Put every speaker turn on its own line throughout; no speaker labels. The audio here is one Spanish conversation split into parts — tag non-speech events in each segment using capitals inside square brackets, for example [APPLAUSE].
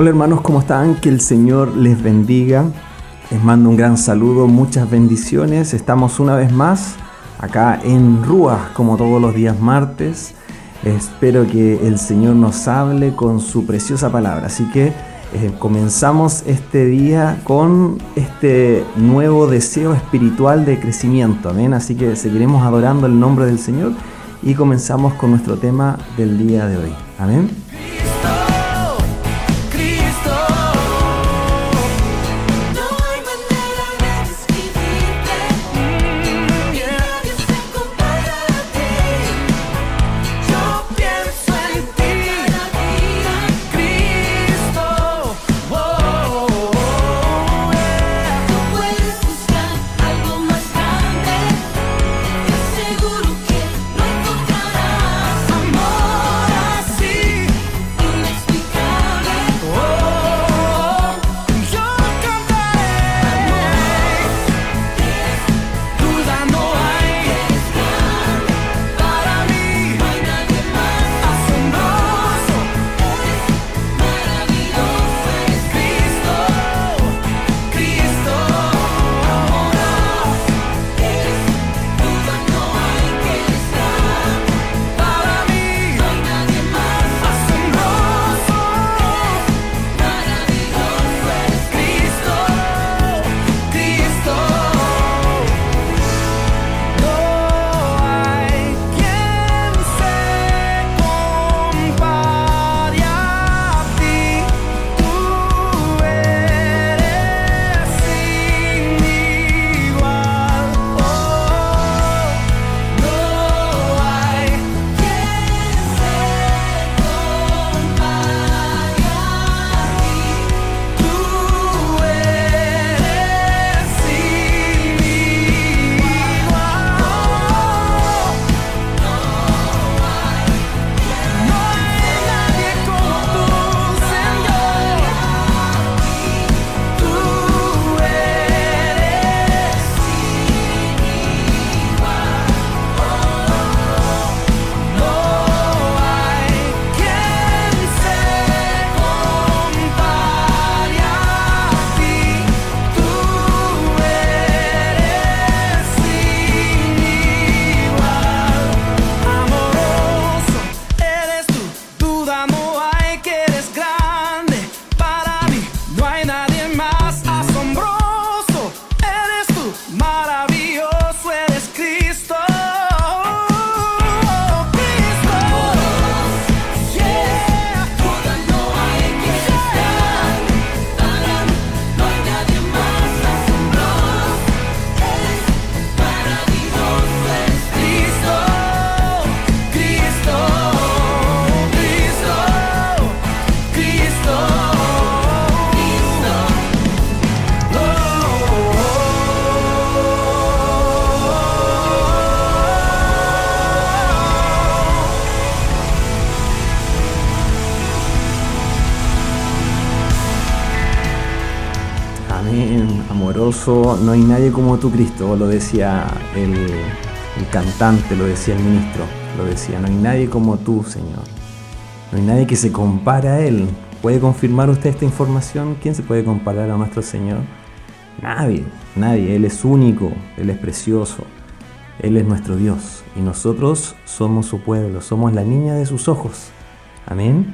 Hola hermanos, ¿cómo están? Que el Señor les bendiga. Les mando un gran saludo, muchas bendiciones. Estamos una vez más acá en Rúa, como todos los días martes. Espero que el Señor nos hable con su preciosa palabra. Así que eh, comenzamos este día con este nuevo deseo espiritual de crecimiento. Amén. Así que seguiremos adorando el nombre del Señor y comenzamos con nuestro tema del día de hoy. Amén. No hay nadie como tú, Cristo, lo decía el, cantante, lo decía el ministro, lo decía, no hay nadie como tú, Señor. No hay nadie que se compare a Él. ¿Puede confirmar usted esta información? ¿Quién se puede comparar a nuestro Señor? Nadie, nadie. Él es único, Él es precioso, Él es nuestro Dios. Y nosotros somos su pueblo, somos la niña de sus ojos. Amén.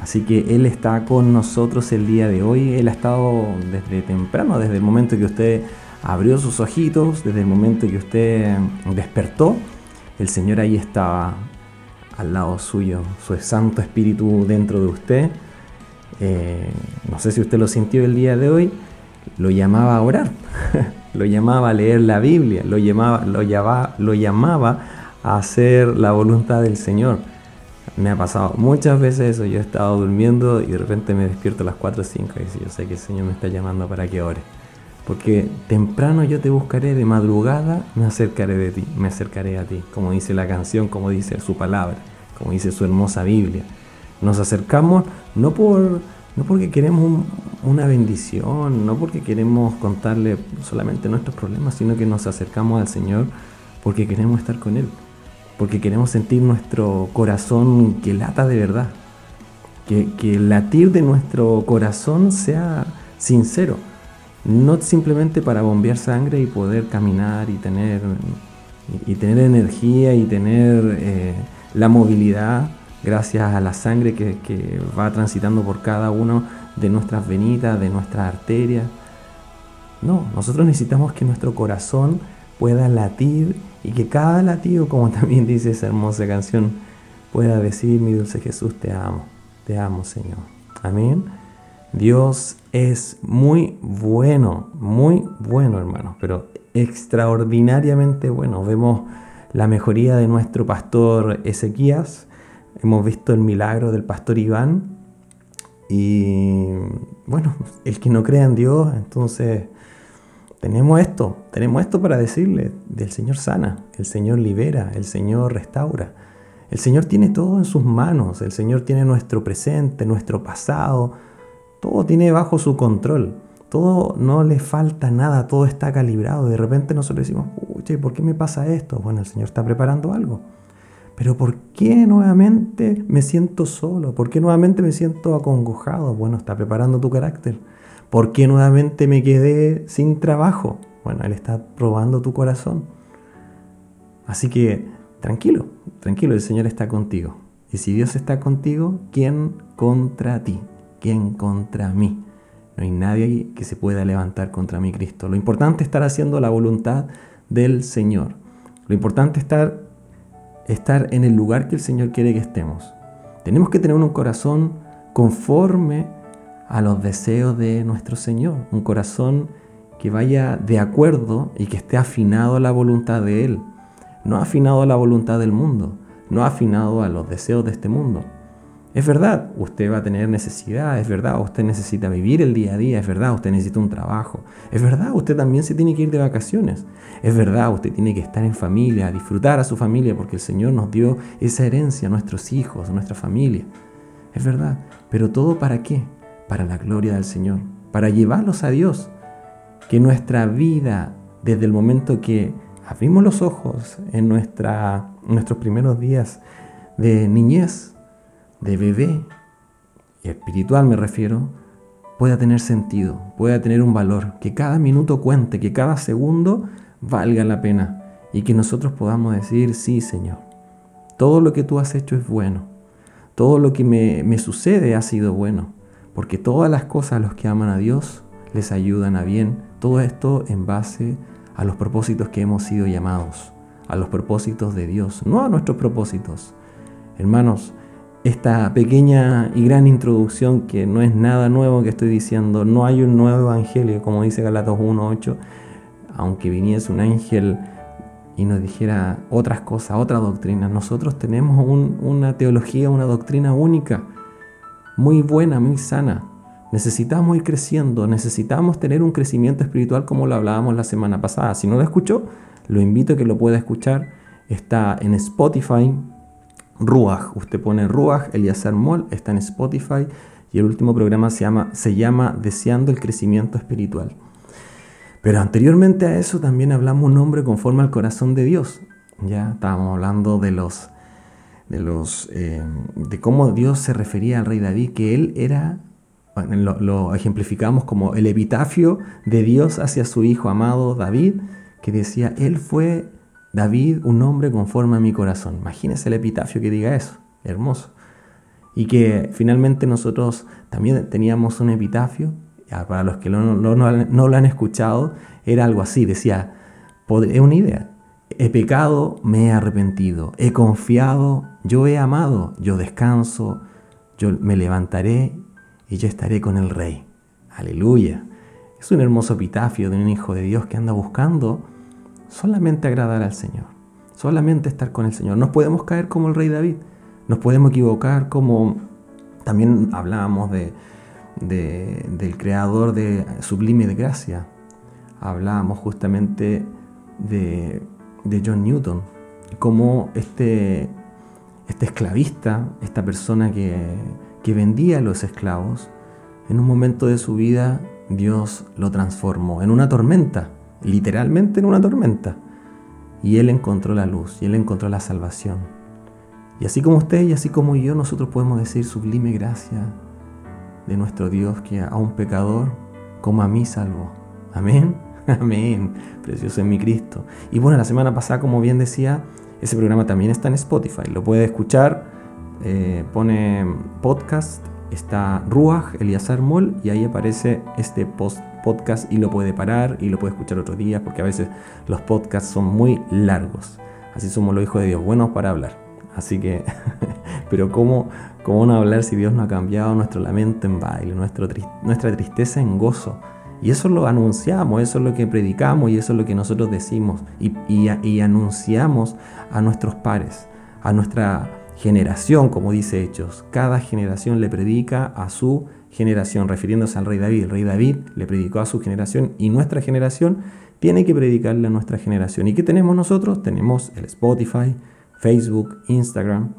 Así que Él está con nosotros el día de hoy. Él ha estado desde temprano, desde el momento que usted abrió sus ojitos, desde el momento que usted despertó. El Señor ahí estaba al lado suyo, su Santo Espíritu dentro de usted. Eh, no sé si usted lo sintió el día de hoy, lo llamaba a orar, [LAUGHS] lo llamaba a leer la Biblia, lo llamaba, lo llamaba, lo llamaba a hacer la voluntad del Señor. Me ha pasado muchas veces eso. Yo he estado durmiendo y de repente me despierto a las 4 o 5 y yo sé que el Señor me está llamando para que ore. Porque temprano yo te buscaré, de madrugada me acercaré de ti, me acercaré a ti, como dice la canción, como dice su palabra, como dice su hermosa Biblia. Nos acercamos no por no porque queremos una bendición, no porque queremos contarle solamente nuestros problemas, sino que nos acercamos al Señor porque queremos estar con Él porque queremos sentir nuestro corazón que lata de verdad,
que, que el latir de nuestro corazón sea sincero, no simplemente para bombear sangre y poder caminar y tener, y tener energía y tener eh, la movilidad gracias a la sangre que, que va transitando por cada uno de nuestras venitas, de nuestras arterias. No, nosotros necesitamos que nuestro corazón pueda latir y que cada latido, como [LAUGHS] también dice esa hermosa canción, pueda decir, mi dulce Jesús, te amo, te amo Señor. Amén. Dios es muy bueno, muy bueno hermanos, pero extraordinariamente bueno. Vemos la mejoría de nuestro pastor Ezequías, hemos visto el milagro del pastor Iván y bueno, el que no crea en Dios, entonces tenemos esto, tenemos esto para decirle, del Señor sana, el Señor libera, el Señor restaura. El Señor tiene todo en sus manos, el Señor tiene nuestro presente, nuestro pasado, todo tiene bajo su control. Todo no le falta nada, todo está calibrado. De repente nosotros decimos, ¿y ¿por qué me pasa esto? Bueno, el Señor está preparando algo. Pero ¿por qué nuevamente me siento solo? ¿Por qué nuevamente me siento acongojado? Bueno, está preparando tu carácter. ¿Por qué nuevamente me quedé sin trabajo? Bueno, Él está probando tu corazón. Así que tranquilo, tranquilo, el Señor está contigo. Y si Dios está contigo, ¿quién contra ti? ¿Quién contra mí? No hay nadie que se pueda levantar contra mí, Cristo. Lo importante es estar haciendo la voluntad del Señor. Lo importante es estar, estar en el lugar que el Señor quiere que estemos. Tenemos que tener un corazón conforme a los deseos de nuestro Señor. Un corazón que vaya de acuerdo y que esté afinado a la voluntad de Él. No afinado a la voluntad del mundo. No afinado a los deseos de este mundo. Es verdad, usted va a tener necesidad, es verdad, usted necesita vivir el día a día, es verdad, usted necesita un trabajo, es verdad, usted también se tiene que ir de vacaciones, es verdad, usted tiene que estar en familia, disfrutar a su familia, porque el Señor nos dio esa herencia a nuestros hijos, a nuestra familia. Es verdad, pero todo para qué? Para la gloria del Señor, para llevarlos a Dios. Que nuestra vida, desde el momento que abrimos los ojos en, nuestra, en nuestros primeros días de niñez, de bebé, espiritual me refiero, pueda tener sentido, pueda tener un valor, que cada minuto cuente, que cada segundo valga la pena y que nosotros podamos decir, sí Señor, todo lo que tú has hecho es bueno, todo lo que me, me sucede ha sido bueno, porque todas las cosas a los que aman a Dios les ayudan a bien, todo esto en base a los propósitos que hemos sido llamados, a los propósitos de Dios, no a nuestros propósitos. Hermanos, esta pequeña y gran introducción que no es nada nuevo que estoy diciendo, no hay un nuevo evangelio, como dice Galatos 1.8, aunque viniese un ángel y nos dijera otras cosas, otras doctrinas, nosotros tenemos una teología, una doctrina única, muy buena, muy sana. Necesitamos ir creciendo, necesitamos tener un crecimiento espiritual como lo hablábamos la semana pasada. Si no lo escuchó, lo invito a que lo pueda escuchar. Está en Spotify, Ruach. Usted pone Ruach, Eliezer Moll, está en Spotify y el último programa se llama, se llama Deseando el Crecimiento Espiritual. Pero anteriormente a eso también hablamos un nombre conforme al corazón de Dios. Ya estábamos hablando de los de los eh, de cómo Dios se refería al rey David, que él era lo, lo, ejemplificamos como el epitafio de Dios hacia su hijo amado David, que decía, él fue David, un hombre conforme a mi corazón. Imagínese el epitafio que diga eso, hermoso. Y que finalmente nosotros también teníamos un epitafio, para los que no, lo han escuchado, era algo así, decía, es una idea, he pecado, me he arrepentido, he confiado, yo he amado, yo descanso, yo me levantaré y yo estaré con el rey. Aleluya. Es un hermoso epitafio de un hijo de Dios que anda buscando solamente agradar al Señor, solamente estar con el Señor. Nos podemos caer como el rey David, nos podemos equivocar como también hablábamos de, del creador de Sublime de Gracia, hablábamos justamente de, John Newton, como este, este esclavista, esta persona que, que vendía a los esclavos, en un momento de su vida Dios lo transformó en una tormenta literalmente en una tormenta. Y él encontró la luz y él encontró la salvación. Y así como usted y así como yo, nosotros podemos decir sublime gracia de nuestro Dios que a un pecador como a mí salvo. Amén. [LAUGHS] Amén. Precioso en mi Cristo. Y bueno, la semana pasada, como bien decía, ese programa también está en Spotify. Lo puede escuchar. Eh, pone podcast. Está Ruach, Eliazar Mol, y ahí aparece este post podcast y lo puede parar y lo puede escuchar otro día porque a veces los podcasts son muy largos. Así somos los hijos de Dios, buenos para hablar. Así que, [LAUGHS] pero ¿cómo, ¿cómo no hablar si Dios no ha cambiado nuestro lamento en baile, nuestra tristeza en gozo? Y eso lo anunciamos, eso es lo que predicamos y eso es lo que nosotros decimos y, y, anunciamos a nuestros pares, a nuestra generación, como dice Hechos. Cada generación le predica a su generación, refiriéndose al rey David. El rey David le predicó a su generación y nuestra generación tiene que predicarle a nuestra generación. ¿Y qué tenemos nosotros? Tenemos el Spotify, Facebook, Instagram,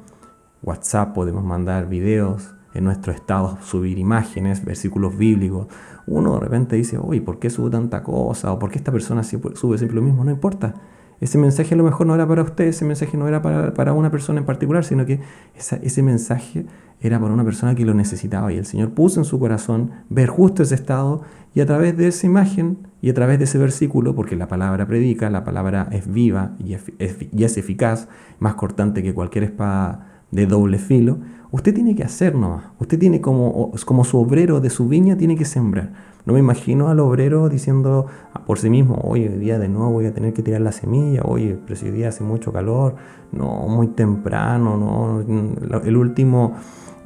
WhatsApp, podemos mandar videos, en nuestro estado subir imágenes, versículos bíblicos. Uno de repente dice, uy, ¿por qué sube tanta cosa? ¿O por qué esta persona sube siempre lo mismo? No importa. Ese mensaje a lo mejor no era para usted, ese mensaje no era para, una persona en particular, sino que ese mensaje era para una persona que lo necesitaba. Y el Señor puso en su corazón ver justo ese estado y a través de esa imagen y a través de ese versículo, porque la palabra predica, la palabra es viva y es, es eficaz, más cortante que cualquier espada de doble filo, usted tiene que hacer nomás. Usted tiene como, como su obrero de su viña, tiene que sembrar. No me imagino al obrero diciendo por sí mismo, oye, hoy día de nuevo voy a tener que tirar la semilla, oye, pero hoy día hace mucho calor, no, muy temprano, no, el último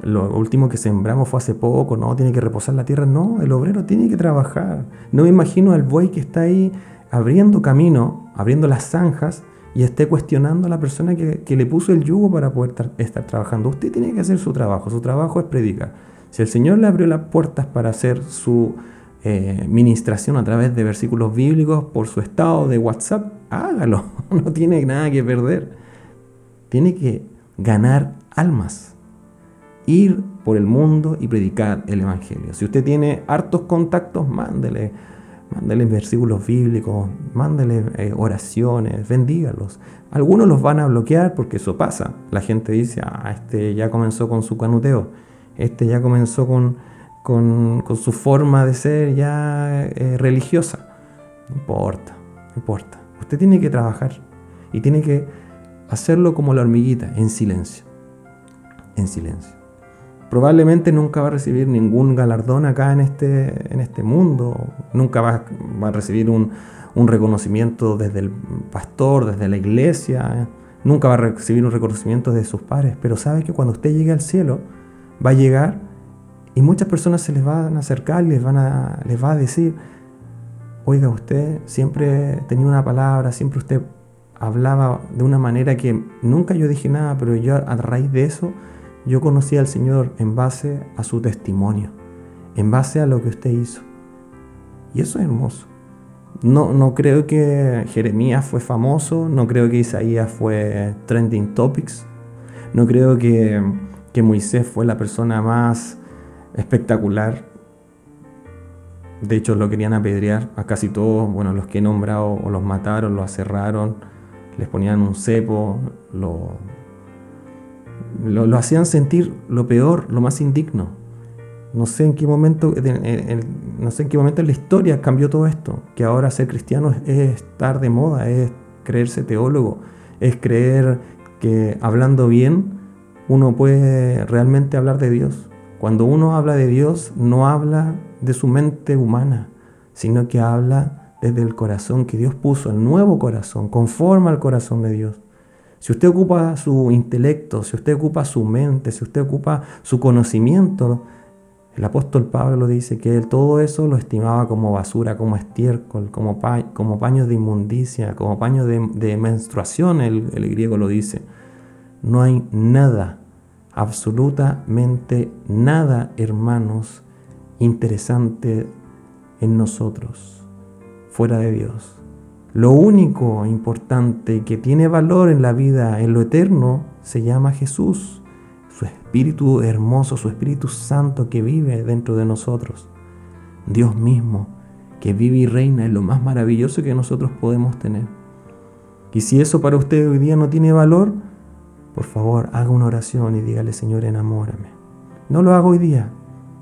lo último que sembramos fue hace poco, no, tiene que reposar la tierra. No, el obrero tiene que trabajar. No me imagino al buey que está ahí abriendo camino, abriendo las zanjas y esté cuestionando a la persona que, le puso el yugo para poder estar, trabajando. Usted tiene que hacer su trabajo, su trabajo es predicar. Si el Señor le abrió las puertas para hacer su eh, ministración a través de versículos bíblicos por su estado de WhatsApp, hágalo, [LAUGHS] no tiene nada que perder. Tiene que ganar almas ir por el mundo y predicar el Evangelio. Si usted tiene hartos contactos, mándele, mándele versículos bíblicos, mándele eh, oraciones, bendígalos. Algunos los van a bloquear porque eso pasa. La gente dice, ah, este ya comenzó con su canuteo, este ya comenzó con, con, su forma de ser ya eh, religiosa. No importa, no importa. Usted tiene que trabajar y tiene que hacerlo como la hormiguita, en silencio. En silencio probablemente nunca va a recibir ningún galardón acá en este, en este mundo, nunca va, a recibir un, reconocimiento desde el pastor, desde la iglesia, nunca va a recibir un reconocimiento de sus padres, pero sabe que cuando usted llegue al cielo, va a llegar y muchas personas se les van a acercar y les, van a, les va a decir, oiga, usted siempre tenía una palabra, siempre usted hablaba de una manera que nunca yo dije nada, pero yo a raíz de eso yo conocí al Señor en base a su testimonio, en base a lo que usted hizo. Y eso es hermoso. No, no creo que Jeremías fue famoso, no creo que Isaías fue trending topics, no creo que, que Moisés fue la persona más espectacular. De hecho, lo querían apedrear a casi todos, bueno, los que he nombrado, o los mataron, los aserraron, les ponían un cepo, lo, lo, hacían sentir lo peor, lo más indigno. No sé en qué momento, no sé en qué momento en la historia cambió todo esto, que ahora ser cristiano es, estar de moda, es creerse teólogo, es creer que hablando bien uno puede realmente hablar de Dios. Cuando uno habla de Dios no habla de su mente humana, sino que habla desde el corazón que Dios puso, el nuevo corazón, conforme al corazón de Dios. Si usted ocupa su intelecto, si usted ocupa su mente, si usted ocupa su conocimiento, el apóstol Pablo lo dice que él todo eso lo estimaba como basura, como estiércol, como, como paños de inmundicia, como paños de, menstruación, el griego lo dice. No hay nada, absolutamente nada, hermanos, interesante en nosotros, fuera de Dios. Lo único importante que tiene valor en la vida, en lo eterno, se llama Jesús, su Espíritu hermoso, su Espíritu Santo que vive dentro de nosotros. Dios mismo, que vive y reina, es lo más maravilloso que nosotros podemos tener. Y si eso para usted hoy día no tiene valor, por favor, haga una oración y dígale, Señor, enamórame. No lo haga hoy día,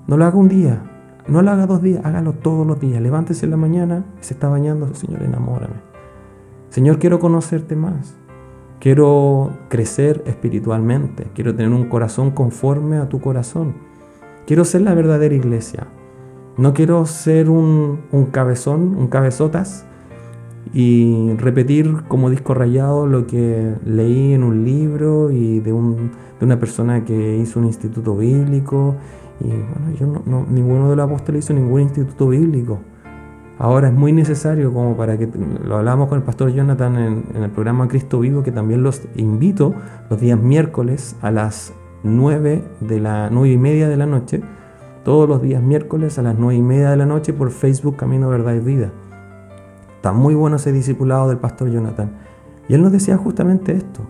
no lo haga un día, no lo haga dos días, hágalo todos los días. Levántese en la mañana, se está bañando, Señor, enamórame. Señor, quiero conocerte más. Quiero crecer espiritualmente. Quiero tener un corazón conforme a tu corazón. Quiero ser la verdadera iglesia. No quiero ser un, un cabezón, un cabezotas y repetir como disco rayado lo que leí en un libro y de, un, de una persona que hizo un instituto bíblico. Y bueno, yo no, ninguno de los apóstoles hizo ningún instituto bíblico. Ahora es muy necesario como para que lo hablamos con el pastor Jonathan en, en, el programa Cristo Vivo, que también los invito los días miércoles a las 9 de la 9 y media de la noche, todos los días miércoles a las 9 y media de la noche por Facebook Camino Verdad y Vida. Está muy bueno ese discipulado del pastor Jonathan. Y él nos decía justamente esto.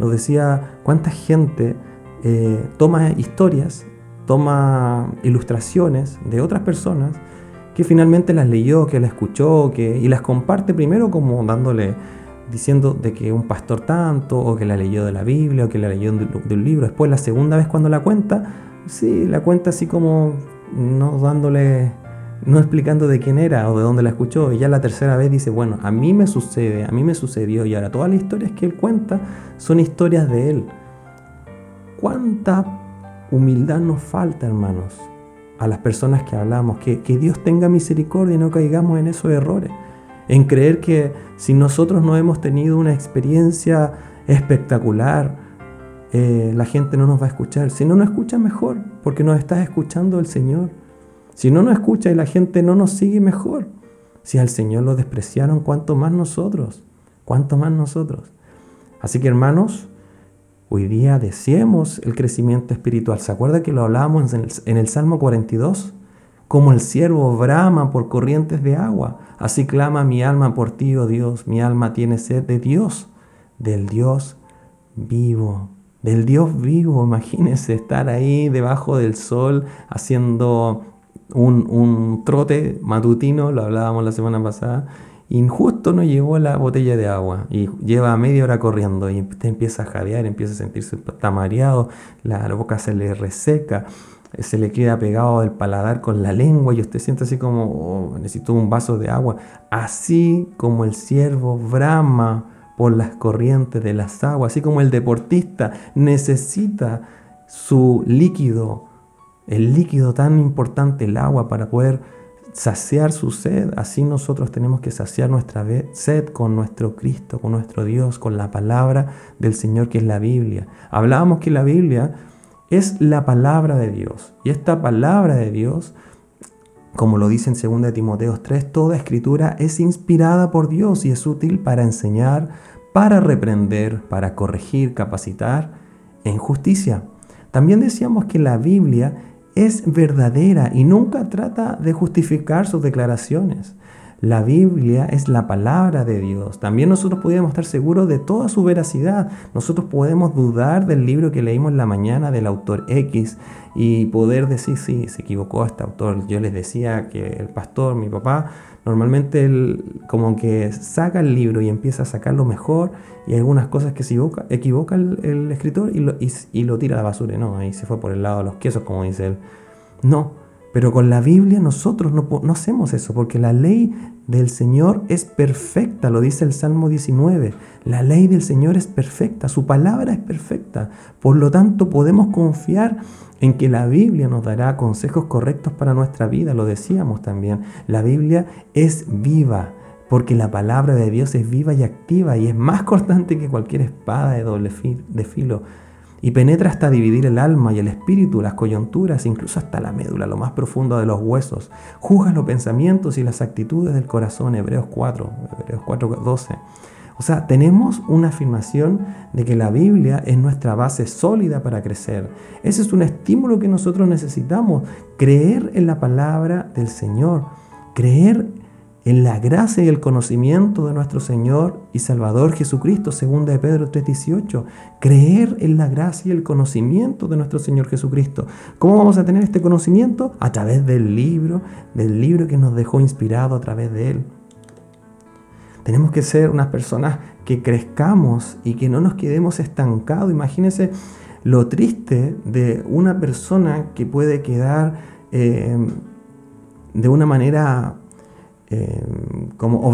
Nos decía cuánta gente eh, toma historias, toma ilustraciones de otras personas que finalmente las leyó, que las escuchó, que, y las comparte primero como dándole, diciendo de que un pastor tanto, o que la leyó de la Biblia, o que la leyó de, un libro. Después la segunda vez cuando la cuenta, sí, la cuenta así como no dándole no explicando de quién era o de dónde la escuchó. Y ya la tercera vez dice, bueno, a mí me sucede, a mí me sucedió. Y ahora todas las historias que él cuenta son historias de él. ¿Cuánta humildad nos falta, hermanos, a las personas que hablamos? Que, Dios tenga misericordia y no caigamos en esos errores. En creer que si nosotros no hemos tenido una experiencia espectacular, eh, la gente no nos va a escuchar. Si no nos escucha mejor, porque nos está escuchando el Señor. Si no nos escucha y la gente no nos sigue, mejor. Si al Señor lo despreciaron, ¿cuánto más nosotros? ¿Cuánto más nosotros? Así que hermanos, hoy día deseemos el crecimiento espiritual. ¿Se acuerda que lo hablábamos en el, en el Salmo 42? Como el siervo brama por corrientes de agua, así clama mi alma por ti, oh Dios. Mi alma tiene sed de Dios, del Dios vivo del Dios vivo. Imagínense estar ahí debajo del sol haciendo un, trote matutino, lo hablábamos la semana pasada, y justo no llegó la botella de agua y lleva media hora corriendo y usted empieza a jadear, empieza a sentirse está mareado, la, boca se le reseca, se le queda pegado el paladar con la lengua y usted siente así como oh, necesito un vaso de agua, así como el ciervo brama por las corrientes de las aguas, así como el deportista necesita su líquido el líquido tan importante, el agua, para poder saciar su sed. Así nosotros tenemos que saciar nuestra sed con nuestro Cristo, con nuestro Dios, con la palabra del Señor que es la Biblia. Hablábamos que la Biblia es la palabra de Dios. Y esta palabra de Dios, como lo dice en 2 Timoteo 3, toda escritura es inspirada por Dios y es útil para enseñar, para reprender, para corregir, capacitar en justicia. También decíamos que la Biblia es verdadera y nunca trata de justificar sus declaraciones. La Biblia es la palabra de Dios. También nosotros podemos estar seguros de toda su veracidad. Nosotros podemos dudar del libro que leímos en la mañana del autor X y poder decir, sí, se equivocó este autor. Yo les decía que el pastor, mi papá, normalmente él como que saca el libro y empieza a sacar lo mejor y hay algunas cosas que se equivoca, equivoca el, escritor y lo, y, lo, tira a la basura. No, ahí se fue por el lado de los quesos, como dice él. No, pero con la Biblia nosotros no, no hacemos eso, porque la ley del Señor es perfecta, lo dice el Salmo 19. La ley del Señor es perfecta, su palabra es perfecta. Por lo tanto, podemos confiar en que la Biblia nos dará consejos correctos para nuestra vida, lo decíamos también. La Biblia es viva, porque la palabra de Dios es viva y activa y es más cortante que cualquier espada de doble filo y penetra hasta dividir el alma y el espíritu, las coyunturas, incluso hasta la médula, lo más profundo de los huesos. Juzga los pensamientos y las actitudes del corazón, Hebreos 4, Hebreos 4, 12. O sea, tenemos una afirmación de que la Biblia es nuestra base sólida para crecer. Ese es un estímulo que nosotros necesitamos, creer en la palabra del Señor, creer en la gracia y el conocimiento de nuestro Señor y Salvador Jesucristo, segunda de Pedro 3:18, creer en la gracia y el conocimiento de nuestro Señor Jesucristo. ¿Cómo vamos a tener este conocimiento? A través del libro, del libro que nos dejó inspirado a través de Él. Tenemos que ser unas personas que crezcamos y que no nos quedemos estancados. Imagínense lo triste de una persona que puede quedar eh, de una manera eh, como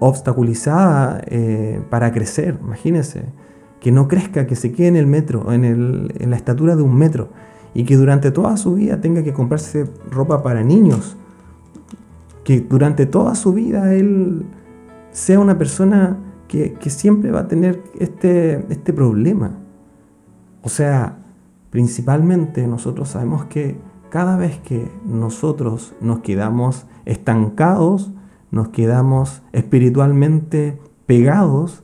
obstaculizada eh, para crecer. Imagínense que no crezca, que se quede en el metro, en la estatura de un metro y que durante toda su vida tenga que comprarse ropa para niños. Que durante toda su vida él sea una persona que, siempre va a tener este, este problema. O sea, principalmente nosotros sabemos que cada vez que nosotros nos quedamos estancados, nos quedamos espiritualmente pegados,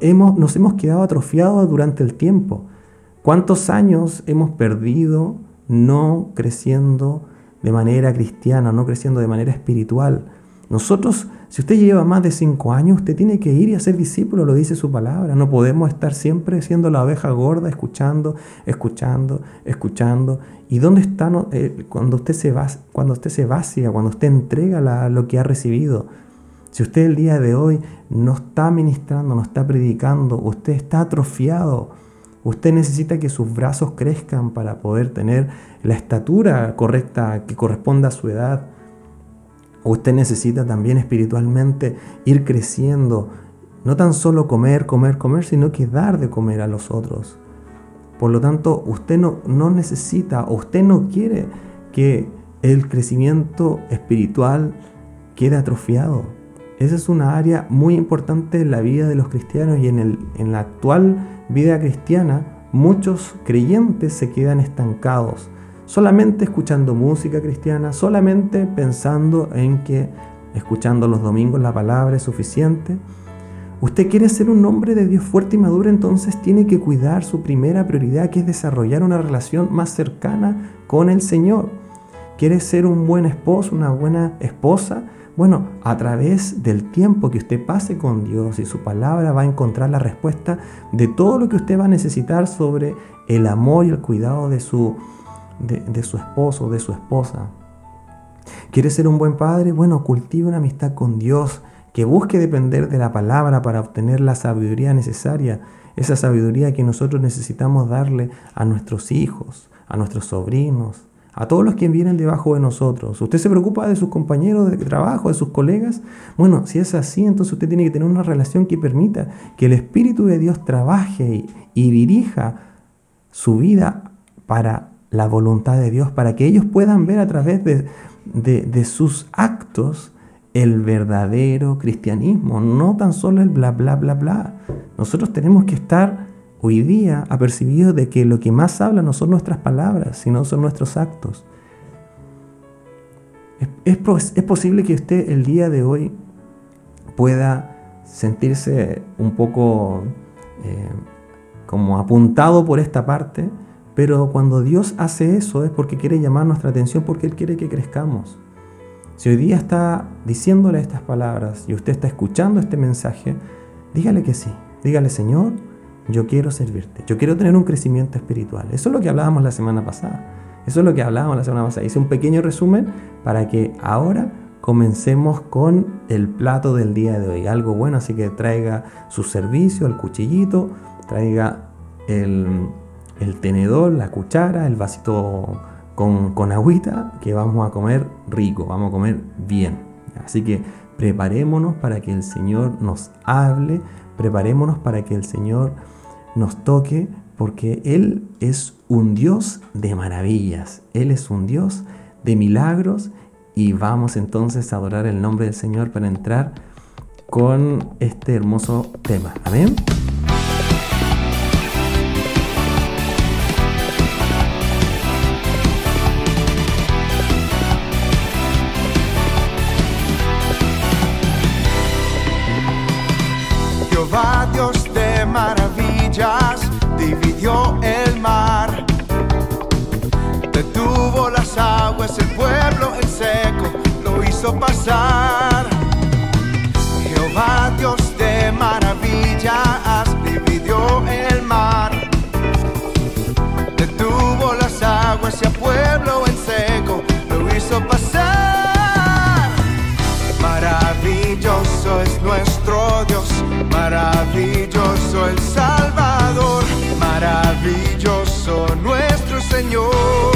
hemos, nos hemos quedado atrofiados durante el tiempo. ¿Cuántos años hemos perdido no creciendo de manera cristiana, no creciendo de manera espiritual? Nosotros, si usted lleva más de cinco años, usted tiene que ir y hacer discípulo, lo dice su palabra. No podemos estar siempre siendo la oveja gorda, escuchando, escuchando, escuchando. ¿Y dónde está eh, cuando, usted se va, cuando usted se vacía, cuando usted entrega lo que ha recibido? Si usted el día de hoy no está ministrando, no está predicando, usted está atrofiado. Usted necesita que sus brazos crezcan para poder tener la estatura correcta que corresponda a su edad. Usted necesita también espiritualmente ir creciendo, no tan solo comer, comer, comer, sino que dar de comer a los otros. Por lo tanto, usted no, no necesita usted no quiere que el crecimiento espiritual quede atrofiado. Esa es una área muy importante en la vida de los cristianos y en, el, en la actual vida cristiana muchos creyentes se quedan estancados solamente escuchando música cristiana, solamente pensando en que escuchando los domingos la palabra es suficiente. Usted quiere ser un hombre de Dios fuerte y maduro, entonces tiene que cuidar su primera prioridad, que es desarrollar una relación más cercana con el Señor. ¿Quiere ser un buen esposo, una buena esposa? Bueno, a través del tiempo que usted pase con Dios y su palabra va a encontrar la respuesta de todo lo que usted va a necesitar sobre el amor y el cuidado de su de, su esposo, de su esposa. ¿Quiere ser un buen padre? Bueno, cultive una amistad con Dios, que busque depender de la palabra para obtener la sabiduría necesaria, esa sabiduría que nosotros necesitamos darle a nuestros hijos, a nuestros sobrinos, a todos los que vienen debajo de nosotros. ¿Usted se preocupa de sus compañeros de trabajo, de sus colegas? Bueno, si es así, entonces usted tiene que tener una relación que permita que el Espíritu de Dios trabaje y dirija su vida para la voluntad de Dios, para que ellos puedan ver a través de, sus actos el verdadero cristianismo, no tan solo el bla, bla, bla, bla. Nosotros tenemos que estar hoy día apercibidos de que lo que más habla no son nuestras palabras, sino son nuestros actos. Es, es, posible que usted el día de hoy pueda sentirse un poco eh, como apuntado por esta parte, pero cuando Dios hace eso es porque quiere llamar nuestra atención, porque Él quiere que crezcamos. Si hoy día está diciéndole estas palabras y usted está escuchando este mensaje, dígale que sí. Dígale, Señor, yo quiero servirte. Yo quiero tener un crecimiento espiritual. Eso es lo que hablábamos la semana pasada. Eso es lo que hablábamos la semana pasada. Hice un pequeño resumen para que ahora comencemos con el plato del día de hoy. Algo bueno, así que traiga su servicio, el cuchillito, traiga el, el tenedor, la cuchara, el vasito con, con agüita, que vamos a comer rico, vamos a comer bien. Así que preparémonos para que el Señor nos hable, preparémonos para que el Señor nos toque, porque Él es un Dios de maravillas, Él es un Dios de milagros y vamos entonces a adorar el nombre del Señor para entrar con este hermoso tema. Amén.
Dividió el mar. Detuvo las aguas, el pueblo en seco lo hizo pasar. Jehová Dios de maravillas dividió el mar. Detuvo las aguas y al pueblo en seco lo hizo pasar. Maravilloso es nuestro Dios, maravilloso maravilloso nuestro Señor.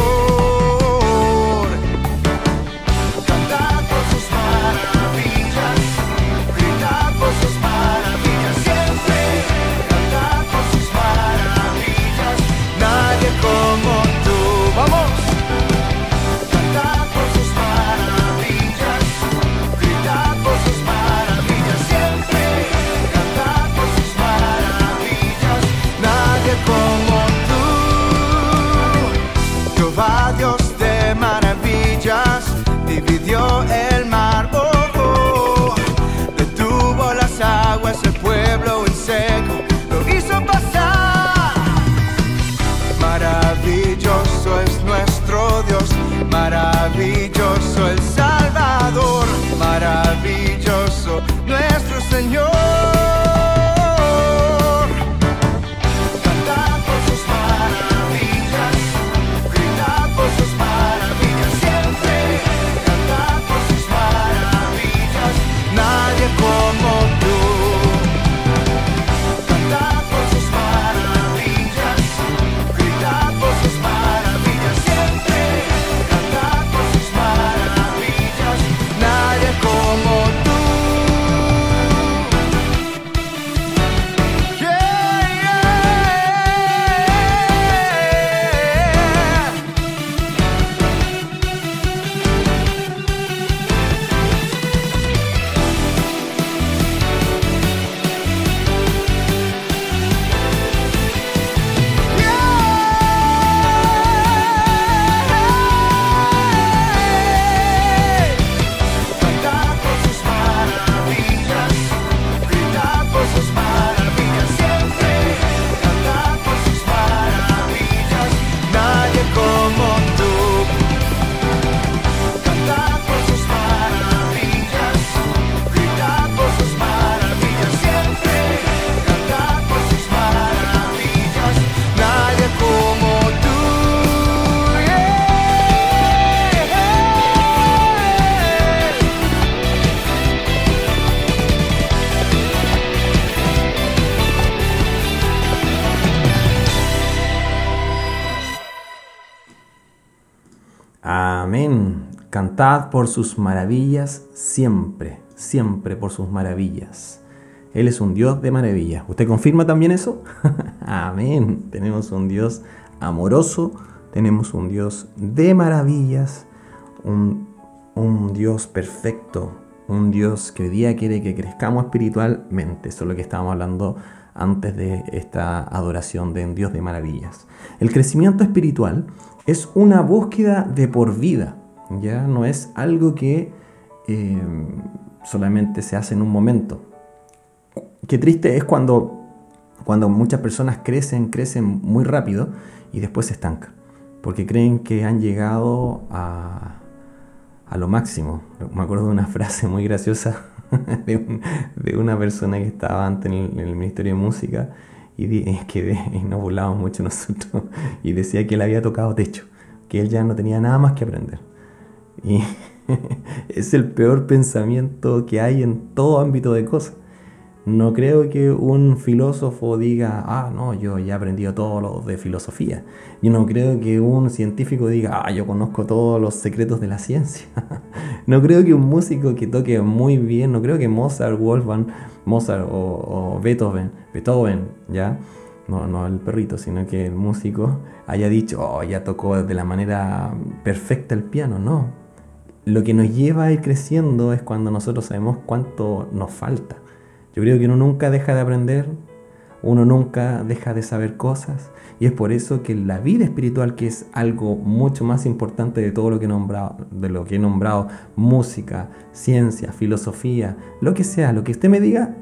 Maravilloso el Salvador, maravilloso nuestro Señor. Por sus maravillas siempre, siempre por sus maravillas.
Él es un Dios de maravillas. ¿Usted confirma también eso? [LAUGHS] Amén. Tenemos un Dios amoroso, tenemos un Dios de maravillas, un, un Dios perfecto, un Dios que hoy día quiere que crezcamos espiritualmente. Eso es lo que estábamos hablando antes de esta adoración de un Dios de maravillas. El crecimiento espiritual es una búsqueda de por vida, ya no es algo que eh, solamente se hace en un momento. Qué triste es cuando, cuando muchas personas crecen, crecen muy rápido y después se estancan, porque creen que han llegado a, a lo máximo. Me acuerdo de una [LAUGHS] frase muy graciosa [LAUGHS] de, un- de una persona que estaba antes en el, Ministerio de Música y, que [LAUGHS] nos mucho nosotros y decía que él había tocado techo, que él ya no tenía nada más que aprender. Y [LAUGHS] es el peor pensamiento que hay en todo ámbito de cosas. No creo que un filósofo diga, ah, no, yo ya he aprendido todo lo de filosofía. Yo no creo que un científico diga, ah, yo conozco todos los secretos de la ciencia. [LAUGHS] no creo que un músico que toque muy bien, no creo que Mozart, Wolfgang, Mozart o, Beethoven, Beethoven, ¿ya? No, no el perrito, sino que el músico haya dicho, oh, ya tocó de la manera perfecta el piano. No, lo que nos lleva a ir creciendo es cuando nosotros sabemos cuánto nos falta. Yo creo que uno nunca deja de aprender, uno nunca deja de saber cosas, y es por eso que la vida espiritual, que es algo mucho más importante de todo lo que he nombrado, de lo que he nombrado, música, ciencia, filosofía, lo que sea, lo que usted me diga,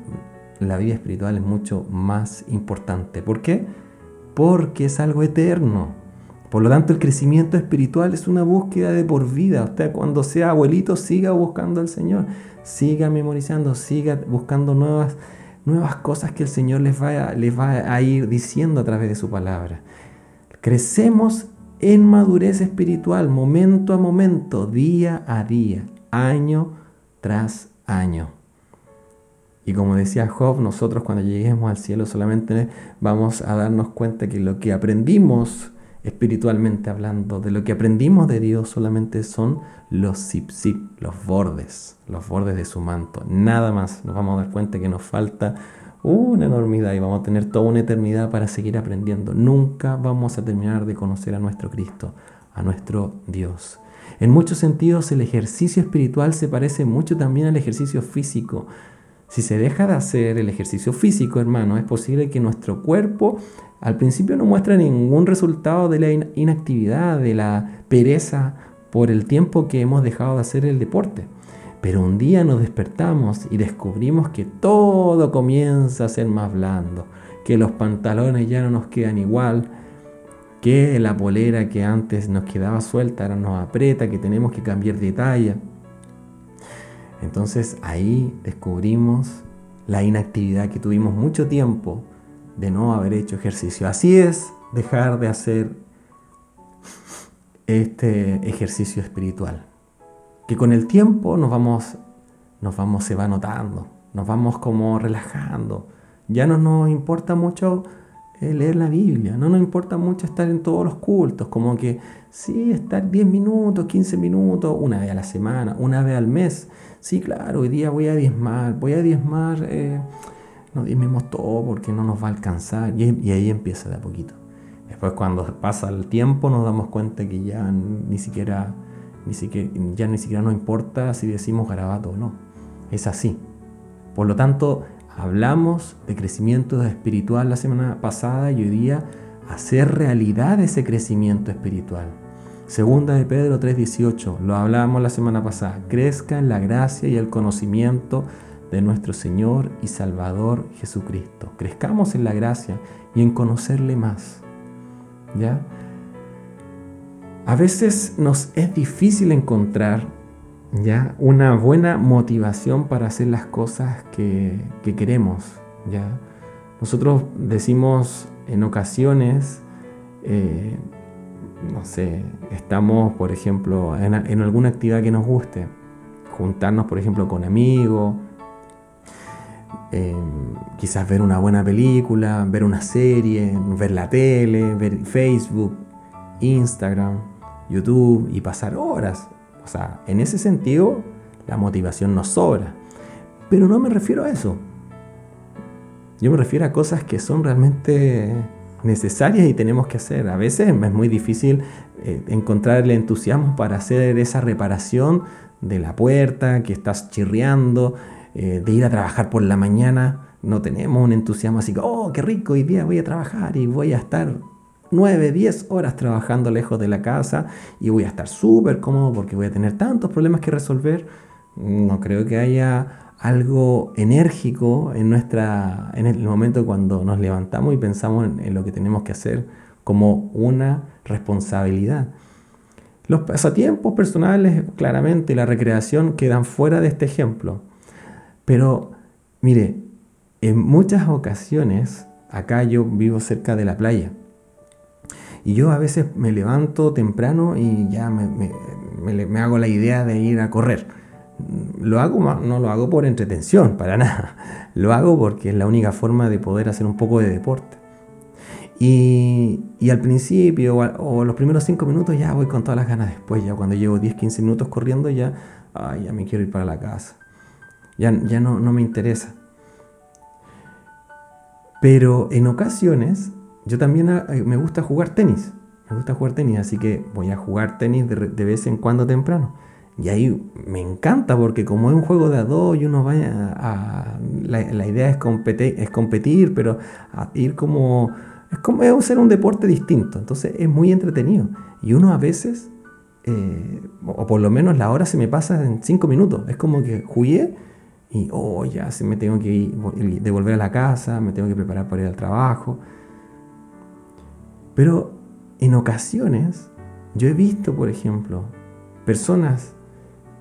la vida espiritual es mucho más importante. ¿Por qué? Porque es algo eterno. Por lo tanto, el crecimiento espiritual es una búsqueda de por vida. Usted cuando sea abuelito siga buscando al Señor, siga memorizando, siga buscando nuevas, nuevas cosas que el Señor les va, a, les va a ir diciendo a través de su palabra. Crecemos en madurez espiritual, momento a momento, día a día, año tras año. Y como decía Job, nosotros cuando lleguemos al cielo solamente vamos a darnos cuenta que lo que aprendimos espiritualmente hablando, de lo que aprendimos de Dios solamente son los zip los bordes, los bordes de su manto. Nada más. Nos vamos a dar cuenta que nos falta una enormidad y vamos a tener toda una eternidad para seguir aprendiendo. Nunca vamos a terminar de conocer a nuestro Cristo, a nuestro Dios. En muchos sentidos el ejercicio espiritual se parece mucho también al ejercicio físico. Si se deja de hacer el ejercicio físico, hermano, es posible que nuestro cuerpo al principio no muestre ningún resultado de la inactividad, de la pereza por el tiempo que hemos dejado de hacer el deporte. Pero un día nos despertamos y descubrimos que todo comienza a ser más blando, que los pantalones ya no nos quedan igual, que la polera que antes nos quedaba suelta ahora nos aprieta, que tenemos que cambiar de talla. Entonces ahí descubrimos la inactividad que tuvimos mucho tiempo de no haber hecho ejercicio. Así es dejar de hacer este ejercicio espiritual. Que con el tiempo nos vamos, nos vamos, se va notando, nos vamos como relajando. Ya no nos importa mucho eh, leer la Biblia, no nos importa mucho estar en todos los cultos, como que sí, estar 10 minutos, 15 minutos, una vez a la semana, una vez al mes. Sí, claro, hoy día voy a diezmar, voy a diezmar, eh, no diezmemos todo porque no nos va a alcanzar. Y, y, ahí empieza de a poquito. Después cuando pasa el tiempo nos damos cuenta que ya ni siquiera, ni siquiera, ya ni siquiera nos importa si decimos garabato o no. Es así. Por lo tanto, hablamos de crecimiento espiritual la semana pasada y hoy día hacer realidad ese crecimiento espiritual. Segunda de Pedro 3:18, lo hablábamos la semana pasada, crezca en la gracia y el conocimiento de nuestro Señor y Salvador Jesucristo. Crezcamos en la gracia y en conocerle más. ¿Ya? A veces nos es difícil encontrar ya una buena motivación para hacer las cosas que, queremos. ¿ya? Nosotros decimos en ocasiones, eh, no sé, estamos, por ejemplo, en, alguna actividad que nos guste, juntarnos, por ejemplo, con amigos, em, quizás ver una buena película, ver una serie, ver la tele, ver Facebook, Instagram, YouTube y pasar horas. O sea, en ese sentido, la motivación nos sobra. Pero no me refiero a eso. Yo me refiero a cosas que son realmente necesarias y tenemos que hacer. A veces es muy difícil eh, encontrar el entusiasmo para hacer esa reparación de la puerta que estás chirriando, eh, de ir a trabajar por la mañana. No tenemos un entusiasmo así, oh, qué rico, hoy día voy a trabajar y voy a estar 9, 10 horas trabajando lejos de la casa y voy a estar súper cómodo porque voy a tener tantos problemas que resolver. No creo que haya algo enérgico en, nuestra, en el momento cuando nos levantamos y pensamos en, lo que tenemos que hacer como una responsabilidad. Los pasatiempos personales, claramente, la recreación quedan fuera de este ejemplo. Pero, mire, en muchas ocasiones, acá yo vivo cerca de la playa, y yo a veces me levanto temprano y ya me, me hago la idea de ir a correr lo hago, no lo hago por entretención, para [LAUGHS] nada. Lo hago porque es la única forma de poder hacer un poco de deporte. Y, al principio o, los primeros 5 minutos ya voy con todas las ganas. Después, ya cuando llevo 10, 15 minutos corriendo, ya, ya me quiero ir para la casa. Ya, ya no, no me interesa. Pero en ocasiones, yo también eh, me gusta jugar tenis. Me gusta jugar tenis, así que voy a jugar tenis de vez en cuando temprano. Y ahí me encanta porque como es un juego de a dos y uno vaya a... La, idea es competir, es competir, pero a ir como... Es como es ser un deporte distinto. Entonces es muy entretenido. Y uno a veces, eh, o por lo menos la hora se me pasa en cinco minutos. Es como que jugué y, oh, ya me tengo que ir, devolver a la casa, me tengo que preparar para ir al trabajo. Pero en ocasiones, yo he visto, por ejemplo, personas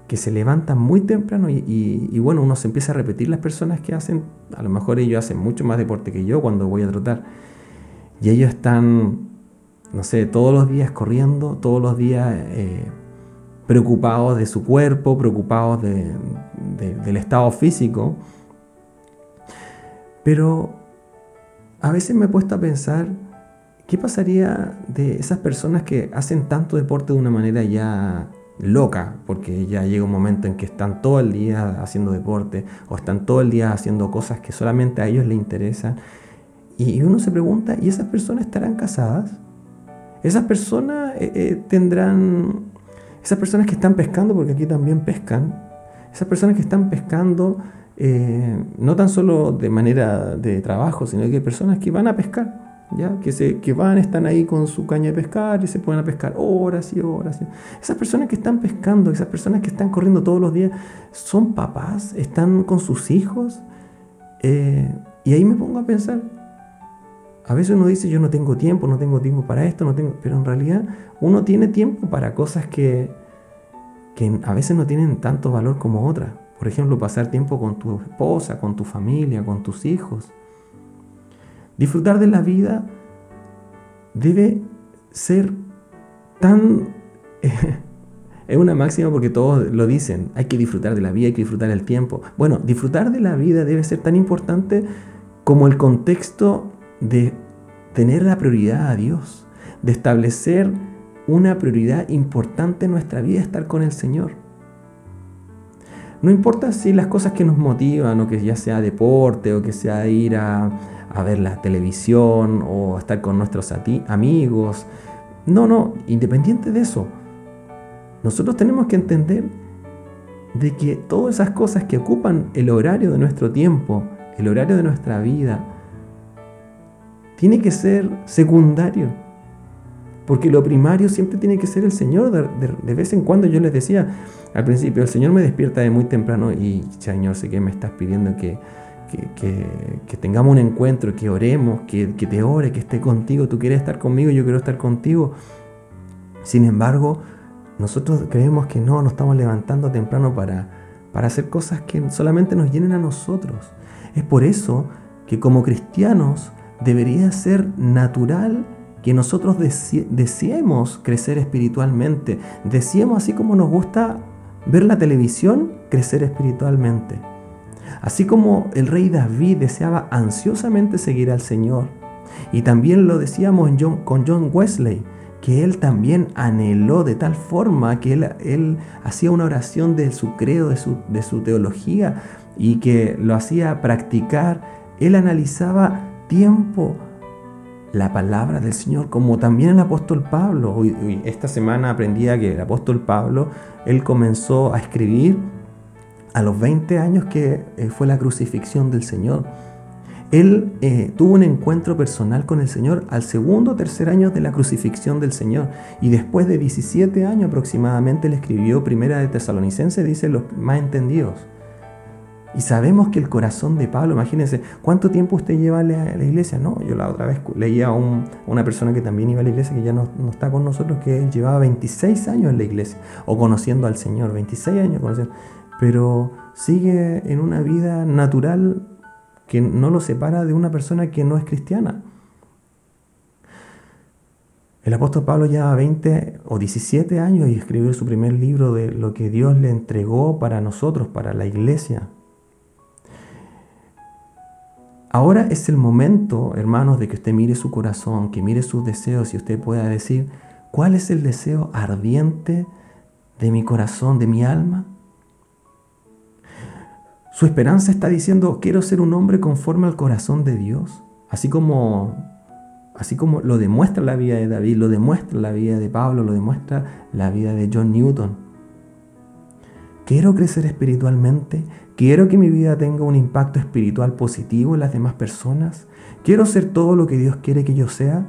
que se levantan muy temprano y, bueno, uno se empieza a repetir las personas que hacen, a lo mejor ellos hacen mucho más deporte que yo cuando voy a trotar, y ellos están, no sé, todos los días corriendo, todos los días eh, preocupados de su cuerpo, preocupados del estado físico, Pero a veces me he puesto a pensar, ¿qué pasaría de esas personas que hacen tanto deporte de una manera ya loca, porque ya llega un momento en que están todo el día haciendo deporte o están todo el día haciendo cosas que solamente a ellos les interesan? Y uno se pregunta, ¿y esas personas estarán casadas? Esas personas eh, eh, tendrán, esas personas que están pescando, porque aquí también pescan, esas personas que están pescando, eh, no tan solo de manera de trabajo, sino que personas que van a pescar, ¿ya? Que, se, que van, están ahí con su caña de pescar y se pueden pescar horas y horas. Esas personas que están pescando, esas personas que están corriendo todos los días, son papás, están con sus hijos. y ahí me pongo a pensar, a veces uno dice yo no tengo tiempo, no tengo tiempo para esto, no tengo, pero en realidad uno tiene tiempo para cosas que, que a veces no tienen tanto valor como otras. Por ejemplo, pasar tiempo con tu esposa, con tu familia, con tus hijos. Disfrutar de la vida debe ser tan... [LAUGHS] es una máxima porque todos lo dicen, hay que disfrutar de la vida, hay que disfrutar del tiempo. Bueno, disfrutar de la vida debe ser tan importante como el contexto de tener la prioridad a Dios, de establecer una prioridad importante en nuestra vida, estar con el Señor. No importa si las cosas que nos motivan, o que ya sea deporte, o que sea ir a, ver la televisión, o estar con nuestros amigos. No, no, independiente de eso, nosotros tenemos que entender de que todas esas cosas que ocupan el horario de nuestro tiempo, el horario de nuestra vida, tiene que ser secundario. Porque lo primario siempre tiene que ser el Señor. De, vez en cuando yo les decía al principio, el Señor me despierta de muy temprano y Señor, sé que me estás pidiendo que, que, tengamos un encuentro, que oremos, que, te ore, que esté contigo. Tú quieres estar conmigo, yo quiero estar contigo. Sin embargo, nosotros creemos que no, nos estamos levantando temprano para, para hacer cosas que solamente nos llenen a nosotros. Es por eso que como cristianos debería ser natural que nosotros deseemos crecer espiritualmente, deseemos así como nos gusta ver la televisión, crecer espiritualmente. Así como el rey David deseaba ansiosamente seguir al Señor. Y también lo decíamos con John Wesley, que él también anheló de tal forma que él, hacía una oración de su credo, de su teología, y que lo hacía practicar. Él analizaba tiempo la palabra del Señor, como también el apóstol Pablo. esta semana aprendía que el apóstol Pablo, él comenzó a escribir a los 20 años que eh, fue la crucifixión del Señor. Él eh, tuvo un encuentro personal con el Señor al segundo o tercer año de la crucifixión del Señor. Y después de 17 años aproximadamente, él escribió Primera de Tesalonicense, dice los más entendidos. Y sabemos que el corazón de Pablo, imagínense, ¿cuánto tiempo usted lleva a la, iglesia? No, yo la otra vez leía a una persona que también iba a la iglesia, que ya no, está con nosotros, que él llevaba 26 años en la iglesia, o conociendo al Señor, 26 años conociendo, pero sigue en una vida natural que no lo separa de una persona que no es cristiana. El apóstol Pablo lleva 20 o 17 años y escribió su primer libro de lo que Dios le entregó para nosotros, para la iglesia. Ahora es el momento, hermanos, de que usted mire su corazón, que mire sus deseos y usted pueda decir, ¿cuál es el deseo ardiente de mi corazón, de mi alma? Su esperanza está diciendo, quiero ser un hombre conforme al corazón de Dios, así como así como lo demuestra la vida de David, lo demuestra la vida de Pablo, lo demuestra la vida de John Newton. Quiero crecer espiritualmente, Quiero que mi vida tenga un impacto espiritual positivo en las demás personas. Quiero ser todo lo que Dios quiere que yo sea.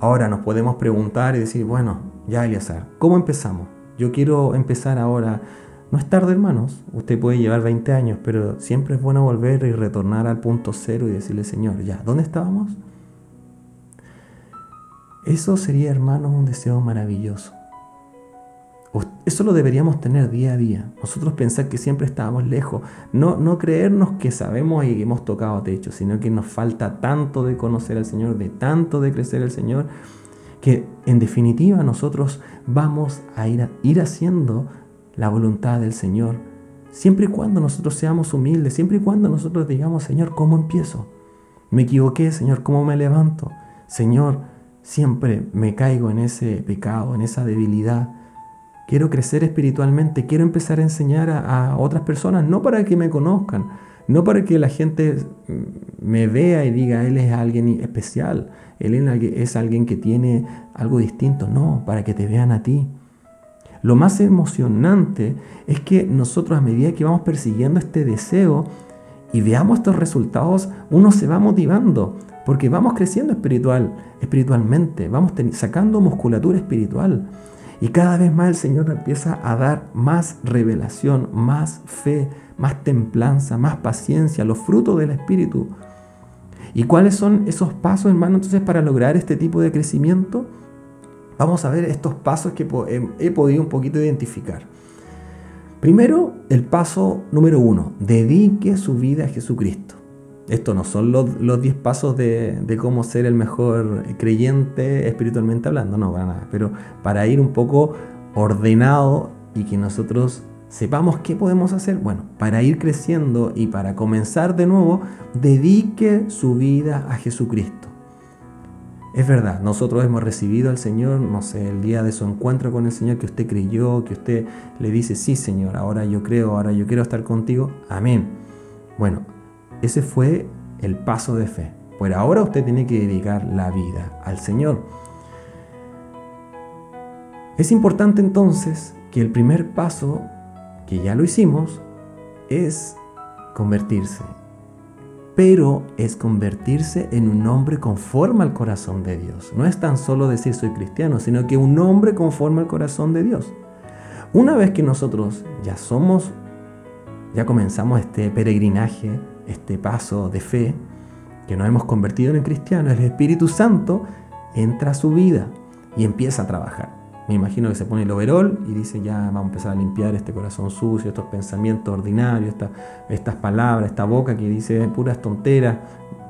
Ahora nos podemos preguntar y decir, bueno, ya Eliazar, ¿cómo empezamos? Yo quiero empezar ahora. No es tarde, hermanos. Usted puede llevar 20 años, pero siempre es bueno volver y retornar al punto cero y decirle, Señor, ya, ¿dónde estábamos? Eso sería, hermanos, un deseo maravilloso. Eso lo deberíamos tener día a día. Nosotros pensar que siempre estábamos lejos. No, no creernos que sabemos y hemos tocado techo, sino que nos falta tanto de conocer al Señor, de tanto de crecer al Señor, que en definitiva nosotros vamos a ir, a ir haciendo la voluntad del Señor Siempre y cuando nosotros seamos humildes, siempre y cuando nosotros digamos, Señor, ¿cómo empiezo? Me equivoqué, Señor, ¿cómo me levanto? Señor, siempre me caigo en ese pecado, en esa debilidad. Quiero crecer espiritualmente, quiero empezar a enseñar a, otras personas, no para que me conozcan, no para que la gente me vea y diga, Él es alguien especial, Él es alguien que tiene algo distinto, no, para que te vean a ti. Lo más emocionante es que nosotros a medida que vamos persiguiendo este deseo y veamos estos resultados, uno se va motivando, porque vamos creciendo espiritual, espiritualmente, vamos sacando musculatura espiritual. Y cada vez más el Señor empieza a dar más revelación, más fe, más templanza, más paciencia, los frutos del Espíritu. ¿Y cuáles son esos pasos, hermano, entonces para lograr este tipo de crecimiento? Vamos a ver estos pasos que he podido un poquito identificar. Primero, el paso número uno, dedique su vida a Jesucristo. Estos no son los 10 pasos de, cómo ser el mejor creyente espiritualmente hablando, no, para nada. Pero para ir un poco ordenado y que nosotros sepamos qué podemos hacer, bueno, para ir creciendo y para comenzar de nuevo, dedique su vida a Jesucristo. Es verdad, nosotros hemos recibido al Señor, no sé, el día de su encuentro con el Señor, que usted creyó, que usted le dice, sí Señor, ahora yo creo, ahora yo quiero estar contigo, amén. Bueno, ese fue el paso de fe. Pues ahora usted tiene que dedicar la vida al Señor. Es importante entonces que el primer paso, que ya lo hicimos, es convertirse. Pero es convertirse en un hombre conforme al corazón de Dios. No es tan solo decir soy cristiano, sino que un hombre conforme al corazón de Dios. Una vez que nosotros ya somos, ya comenzamos este peregrinaje este paso de fe, que nos hemos convertido en cristianos, el Espíritu Santo entra a su vida y empieza a trabajar. Me imagino que se pone el overol y dice ya vamos a empezar a limpiar este corazón sucio, estos pensamientos ordinarios, estas palabras, esta boca que dice puras tonteras.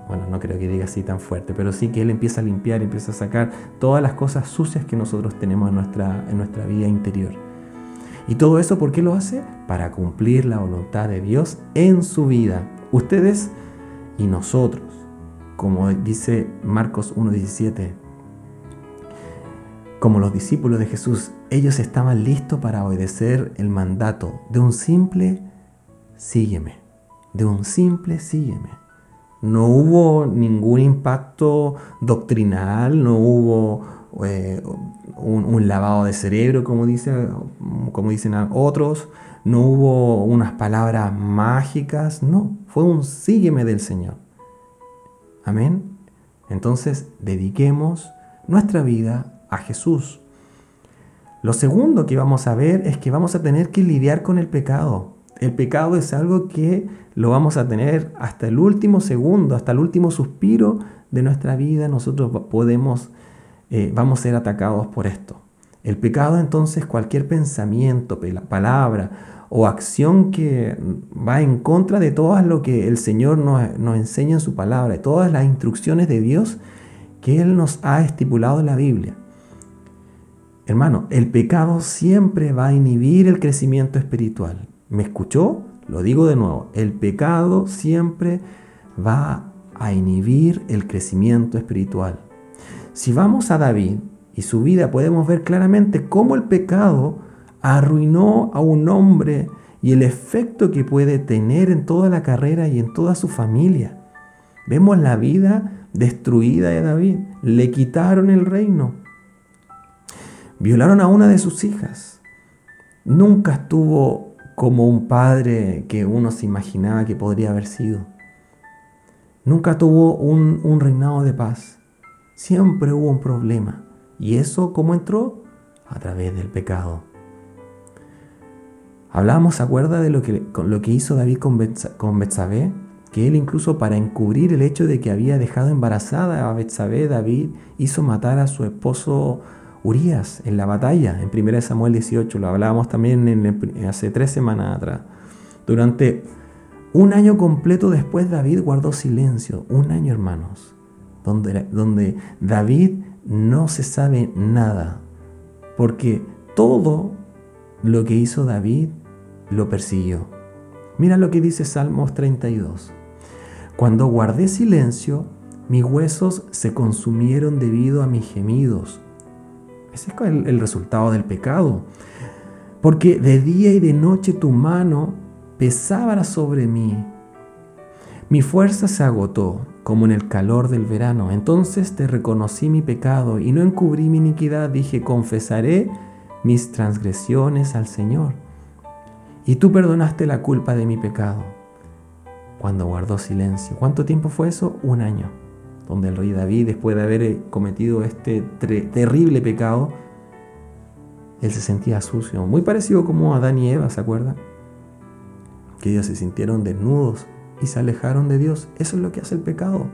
Bueno, no creo que diga así tan fuerte, pero sí que Él empieza a limpiar, empieza a sacar todas las cosas sucias que nosotros tenemos en nuestra, en nuestra vida interior. ¿Y todo eso por qué lo hace? Para cumplir la voluntad de Dios en su vida. Ustedes y nosotros, como dice Marcos 1.17, como los discípulos de Jesús, ellos estaban listos para obedecer el mandato de un simple sígueme, de un simple sígueme. No hubo ningún impacto doctrinal, no hubo eh, un, lavado de cerebro, como, como dicen otros, no hubo unas palabras mágicas, no, fue un sígueme del Señor. Amén. Entonces, dediquemos nuestra vida a Jesús. Lo segundo que vamos a ver es que vamos a tener que lidiar con el pecado. El pecado es algo que lo vamos a tener hasta el último segundo, hasta el último suspiro de nuestra vida. Nosotros podemos, eh, vamos a ser atacados por esto. El pecado entonces cualquier pensamiento, palabra o acción que va en contra de todo lo que el Señor nos, nos enseña en su palabra, de todas las instrucciones de Dios que Él nos ha estipulado en la Biblia. Hermano, el pecado siempre va a inhibir el crecimiento espiritual. ¿Me escuchó? Lo digo de nuevo, el pecado siempre va a inhibir el crecimiento espiritual. Si vamos a David y su vida, podemos ver claramente cómo el pecado arruinó a un hombre y el efecto que puede tener en toda la carrera y en toda su familia. Vemos la vida destruida de David. Le quitaron el reino. Violaron a una de sus hijas. Nunca estuvo como un padre que uno se imaginaba que podría haber sido. Nunca tuvo un, reinado de paz. Siempre hubo un problema. ¿Y eso cómo entró? A través del pecado. Hablábamos, ¿se acuerda de lo que, hizo David con, Betsabé? Que él incluso para encubrir el hecho de que había dejado embarazada a Betsabé, David hizo matar a su esposo Urias en la batalla, en 1 Samuel 18. Lo hablábamos también hace tres semanas atrás. Durante un año completo después David guardó silencio. Un año, hermanos. Donde, donde David no se sabe nada. Porque todo lo que hizo David lo persiguió. Mira lo que dice Salmos 32. Cuando guardé silencio, mis huesos se consumieron debido a mis gemidos. Ese es el, el resultado del pecado. Porque de día y de noche tu mano pesaba sobre mí. Mi fuerza se agotó, como en el calor del verano. Entonces te reconocí mi pecado y no encubrí mi iniquidad. Dije, confesaré mis transgresiones al Señor. Y tú perdonaste la culpa de mi pecado. Cuando guardó silencio. ¿Cuánto tiempo fue eso? Un año. Donde el rey David, después de haber cometido este terrible pecado, él se sentía sucio. Muy parecido como Adán y Eva, ¿se acuerdan? Que ellos se sintieron desnudos y se alejaron de Dios. Eso es lo que hace el pecado.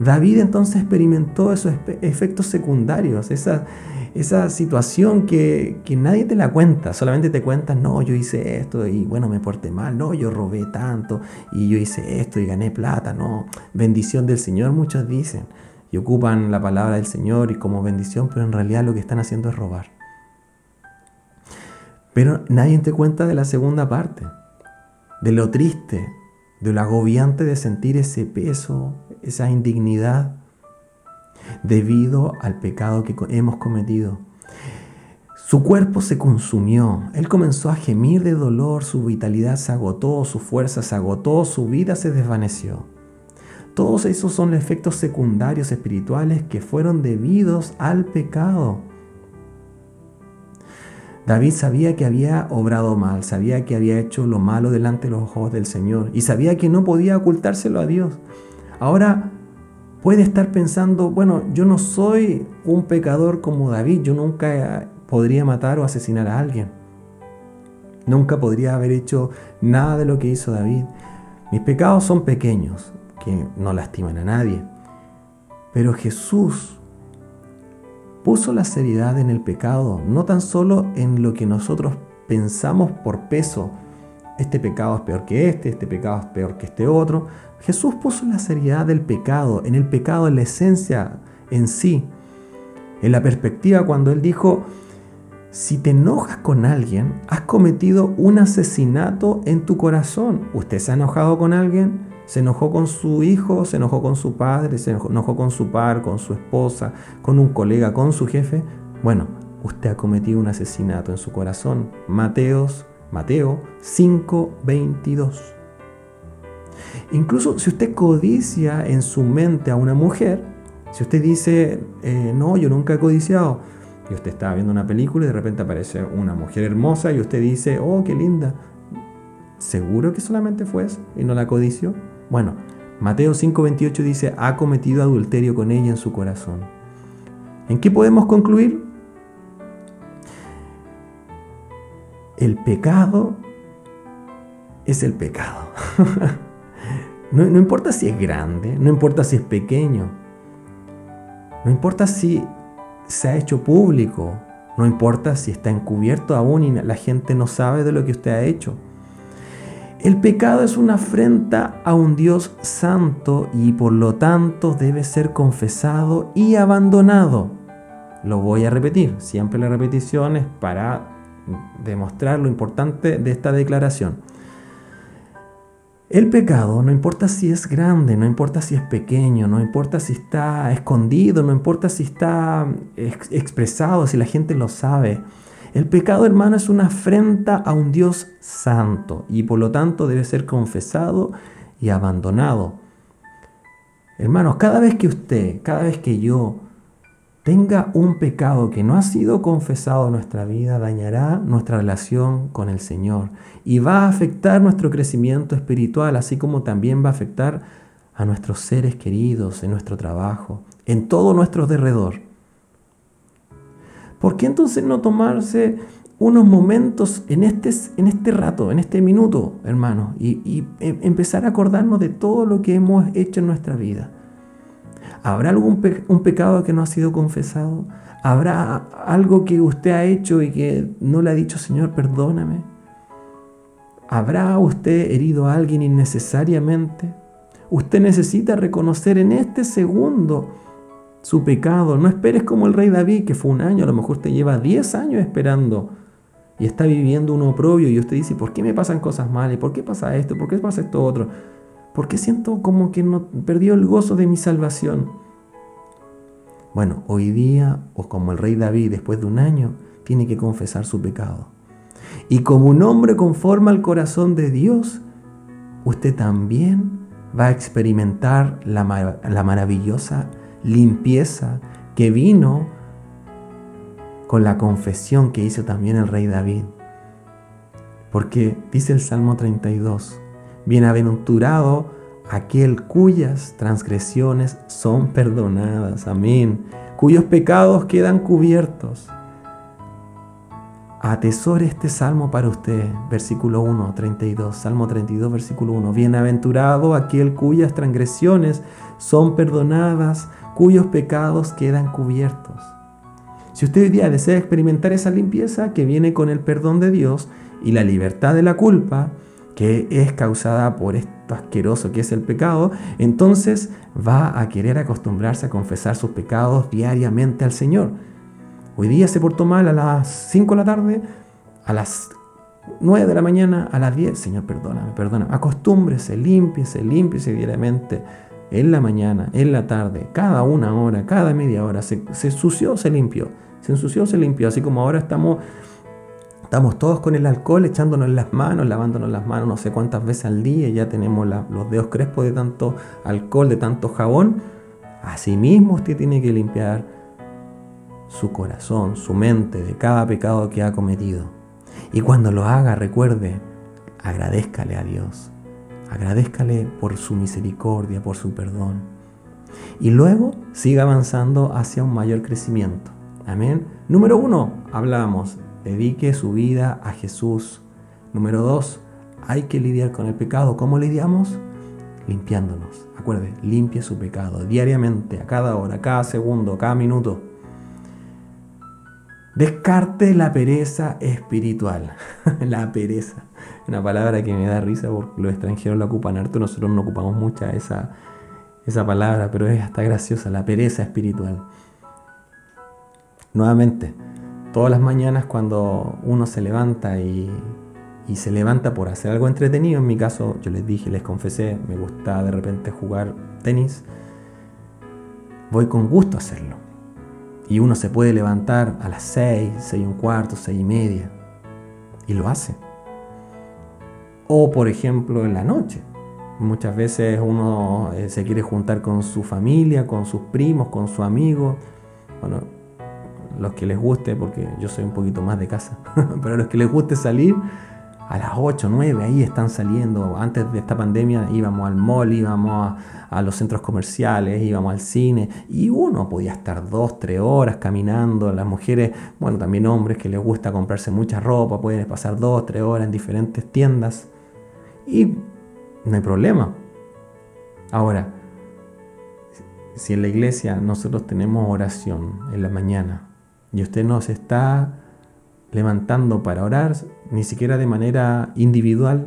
David entonces experimentó esos efectos secundarios, esa, esa situación que, que, nadie te la cuenta, solamente te cuentan, no, yo hice esto y bueno, me porté mal, no, yo robé tanto y yo hice esto y gané plata, no, bendición del Señor muchos dicen y ocupan la palabra del Señor y como bendición, pero en realidad lo que están haciendo es robar. Pero nadie te cuenta de la segunda parte, de lo triste, de lo agobiante de sentir ese peso, esa indignidad debido al pecado que hemos cometido. Su cuerpo se consumió, él comenzó a gemir de dolor, su vitalidad se agotó, su fuerza se agotó, su vida se desvaneció. Todos esos son efectos secundarios espirituales que fueron debidos al pecado. David sabía que había obrado mal, sabía que había hecho lo malo delante de los ojos del Señor y sabía que no podía ocultárselo a Dios. Ahora puede estar pensando, bueno, yo no soy un pecador como David, yo nunca podría matar o asesinar a alguien. Nunca podría haber hecho nada de lo que hizo David. Mis pecados son pequeños, que no lastiman a nadie. Pero Jesús puso la seriedad en el pecado, no tan solo en lo que nosotros pensamos por peso. Este pecado es peor que este, este pecado es peor que este otro. Jesús puso la seriedad del pecado, en el pecado, en la esencia en sí. En la perspectiva cuando Él dijo, si te enojas con alguien, has cometido un asesinato en tu corazón. ¿Usted se ha enojado con alguien? Se enojó con su hijo, se enojó con su padre, se enojó con su par, con su esposa, con un colega, con su jefe. Bueno, usted ha cometido un asesinato en su corazón. Mateos, Mateo 5:22. Incluso si usted codicia en su mente a una mujer, si usted dice, eh, no, yo nunca he codiciado, y usted está viendo una película y de repente aparece una mujer hermosa y usted dice, oh, qué linda, ¿seguro que solamente fue eso y no la codició? Bueno, Mateo 5:28 dice, ha cometido adulterio con ella en su corazón. ¿En qué podemos concluir? El pecado es el pecado. [LAUGHS] no, importa si es grande, no importa si es pequeño, no importa si se ha hecho público, no importa si está encubierto aún y la gente no sabe de lo que usted ha hecho. El pecado es una afrenta a un Dios santo y por lo tanto debe ser confesado y abandonado. Lo voy a repetir, siempre la repetición es para demostrar lo importante de esta declaración. El pecado, no importa si es grande, no importa si es pequeño, no importa si está escondido, no importa si está expresado, si la gente lo sabe, el pecado, hermano, es una afrenta a un Dios santo y por lo tanto debe ser confesado y abandonado. Hermanos, cada vez que usted, cada vez que yo tenga un pecado que no ha sido confesado en nuestra vida, dañará nuestra relación con el Señor y va a afectar nuestro crecimiento espiritual, así como también va a afectar a nuestros seres queridos, en nuestro trabajo, en todo nuestro derredor. ¿Por qué entonces no tomarse unos momentos en este, en este rato, en este minuto, hermano, y, em, empezar a acordarnos de todo lo que hemos hecho en nuestra vida? ¿Habrá algún un pecado que no ha sido confesado? ¿Habrá algo que usted ha hecho y que no le ha dicho, Señor, perdóname? ¿Habrá usted herido a alguien innecesariamente? Usted necesita reconocer en este segundo su pecado. No esperes como el rey David, que fue un año, a lo mejor te lleva 10 años esperando y está viviendo un oprobio y usted dice, ¿por qué me pasan cosas malas? ¿Por qué pasa esto? ¿Por qué pasa esto otro? ¿Por qué siento como que no perdió el gozo de mi salvación? Bueno, hoy día, o como el rey David después de un año, tiene que confesar su pecado. Y como un hombre conforme al corazón de Dios, usted también va a experimentar la, la maravillosa limpieza que vino con la confesión que hizo también el rey David. Porque dice el Salmo 32, bienaventurado aquel cuyas transgresiones son perdonadas, amén, cuyos pecados quedan cubiertos. Atesore este salmo para usted, versículo 1, 32, Salmo 32, versículo 1. Bienaventurado aquel cuyas transgresiones son perdonadas, cuyos pecados quedan cubiertos. Si usted hoy día desea experimentar esa limpieza que viene con el perdón de Dios y la libertad de la culpa, que es causada por esto asqueroso que es el pecado, entonces va a querer acostumbrarse a confesar sus pecados diariamente al Señor. Hoy día se portó mal a las 5 de la tarde, a las 9 de la mañana, a las 10. Señor, perdóname, perdóname. Acostúmbrese, límpiese, límpiese diariamente en la mañana, en la tarde, cada una hora, cada media hora. Se, se ensució, se limpió se ensució, se limpió, así como ahora estamos, estamos todos con el alcohol echándonos las manos, lavándonos las manos no sé cuántas veces al día, ya tenemos los dedos crespos de tanto alcohol, de tanto jabón. Asimismo usted tiene que limpiar su corazón, su mente de cada pecado que ha cometido. Y cuando lo haga, recuerde, agradezcale a Dios. Agradezcale por su misericordia, por su perdón. Y luego siga avanzando hacia un mayor crecimiento. Amén. Número uno, hablamos, dedique su vida a Jesús. Número dos, hay que lidiar con el pecado. ¿Cómo lidiamos? Limpiándonos. Acuerde, limpie su pecado diariamente, a cada hora, a cada segundo, a cada minuto. Descarte la pereza espiritual. [LAUGHS] la pereza. Una palabra que me da risa porque los extranjeros la ocupan harto, nosotros no ocupamos mucha esa, esa palabra, pero es hasta graciosa, la pereza espiritual. Nuevamente, todas las mañanas cuando uno se levanta y, se levanta por hacer algo entretenido, en mi caso yo les dije, les confesé, me gusta de repente jugar tenis, voy con gusto a hacerlo. Y uno se puede levantar a las 6, 6 y un cuarto, 6 y media, y lo hace. O por ejemplo en la noche. Muchas veces uno eh, se quiere juntar con su familia, con sus primos, con su amigo. Bueno, los que les guste, porque yo soy un poquito más de casa, [LAUGHS] pero los que les guste salir, a las 8, 9, ahí están saliendo. Antes de esta pandemia íbamos al mall, íbamos a, los centros comerciales, íbamos al cine y uno podía estar 2, 3 horas caminando. Las mujeres, bueno, también hombres que les gusta comprarse mucha ropa, pueden pasar 2, 3 horas en diferentes tiendas y no hay problema. Ahora, si en la iglesia nosotros tenemos oración en la mañana, y usted no se está levantando para orar, ni siquiera de manera individual.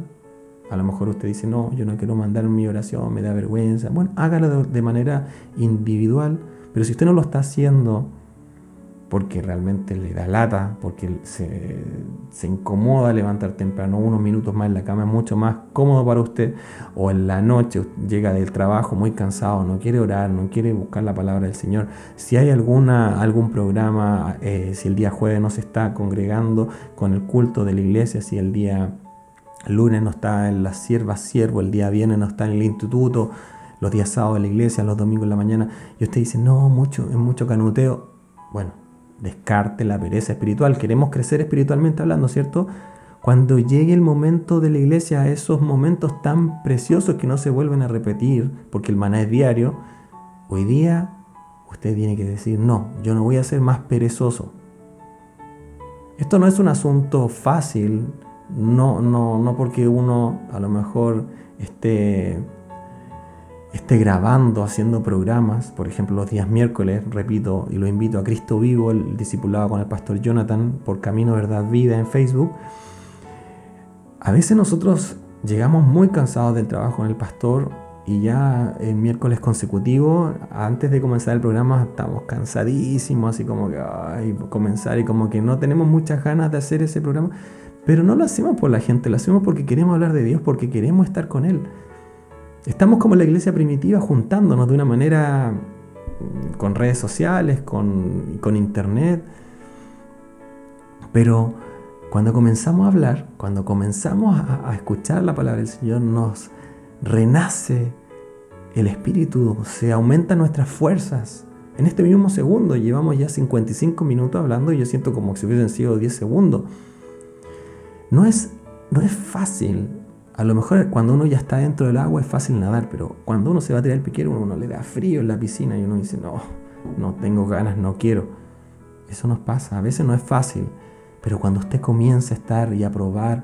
A lo mejor usted dice, no, yo no quiero mandar mi oración, me da vergüenza. Bueno, hágalo de manera individual, pero si usted no lo está haciendo porque realmente le da lata, porque se, se, incomoda levantar temprano, unos minutos más en la cama es mucho más cómodo para usted, o en la noche llega del trabajo muy cansado, no quiere orar, no quiere buscar la palabra del Señor. Si hay alguna, algún programa, eh, si el día jueves no se está congregando con el culto de la iglesia, si el día lunes no está en la sierva siervo, el día viernes no está en el instituto, los días sábados en la iglesia, los domingos en la mañana, y usted dice, no, mucho, es mucho canuteo. Bueno, descarte la pereza espiritual. Queremos crecer espiritualmente hablando, ¿cierto? Cuando llegue el momento de la iglesia, esos momentos tan preciosos que no se vuelven a repetir, porque el maná es diario, hoy día usted tiene que decir, no, yo no voy a ser más perezoso. Esto no es un asunto fácil, no, no, no porque uno a lo mejor esté esté grabando, haciendo programas, por ejemplo los días miércoles, repito, y lo invito a Cristo Vivo, el discipulado con el pastor Jonathan por Camino Verdad Vida en Facebook, a veces nosotros llegamos muy cansados del trabajo con el pastor y ya el miércoles consecutivo, antes de comenzar el programa, estamos cansadísimos, así como que ay, comenzar y como que no tenemos muchas ganas de hacer ese programa, pero no lo hacemos por la gente, lo hacemos porque queremos hablar de Dios, porque queremos estar con Él. Estamos como la iglesia primitiva juntándonos de una manera mm, con redes sociales, con, con internet, pero cuando comenzamos a hablar, cuando comenzamos a, a escuchar la palabra del Señor, nos renace el espíritu, se aumentan nuestras fuerzas. En este mismo segundo llevamos ya 55 minutos hablando y yo siento como si hubiesen sido 10 segundos. No es, no es fácil. A lo mejor cuando uno ya está dentro del agua es fácil nadar, pero cuando uno se va a tirar el piquero, uno le da frío en la piscina y uno dice, no, no tengo ganas, no quiero. Eso nos pasa, a veces no es fácil, pero cuando usted comienza a estar y a probar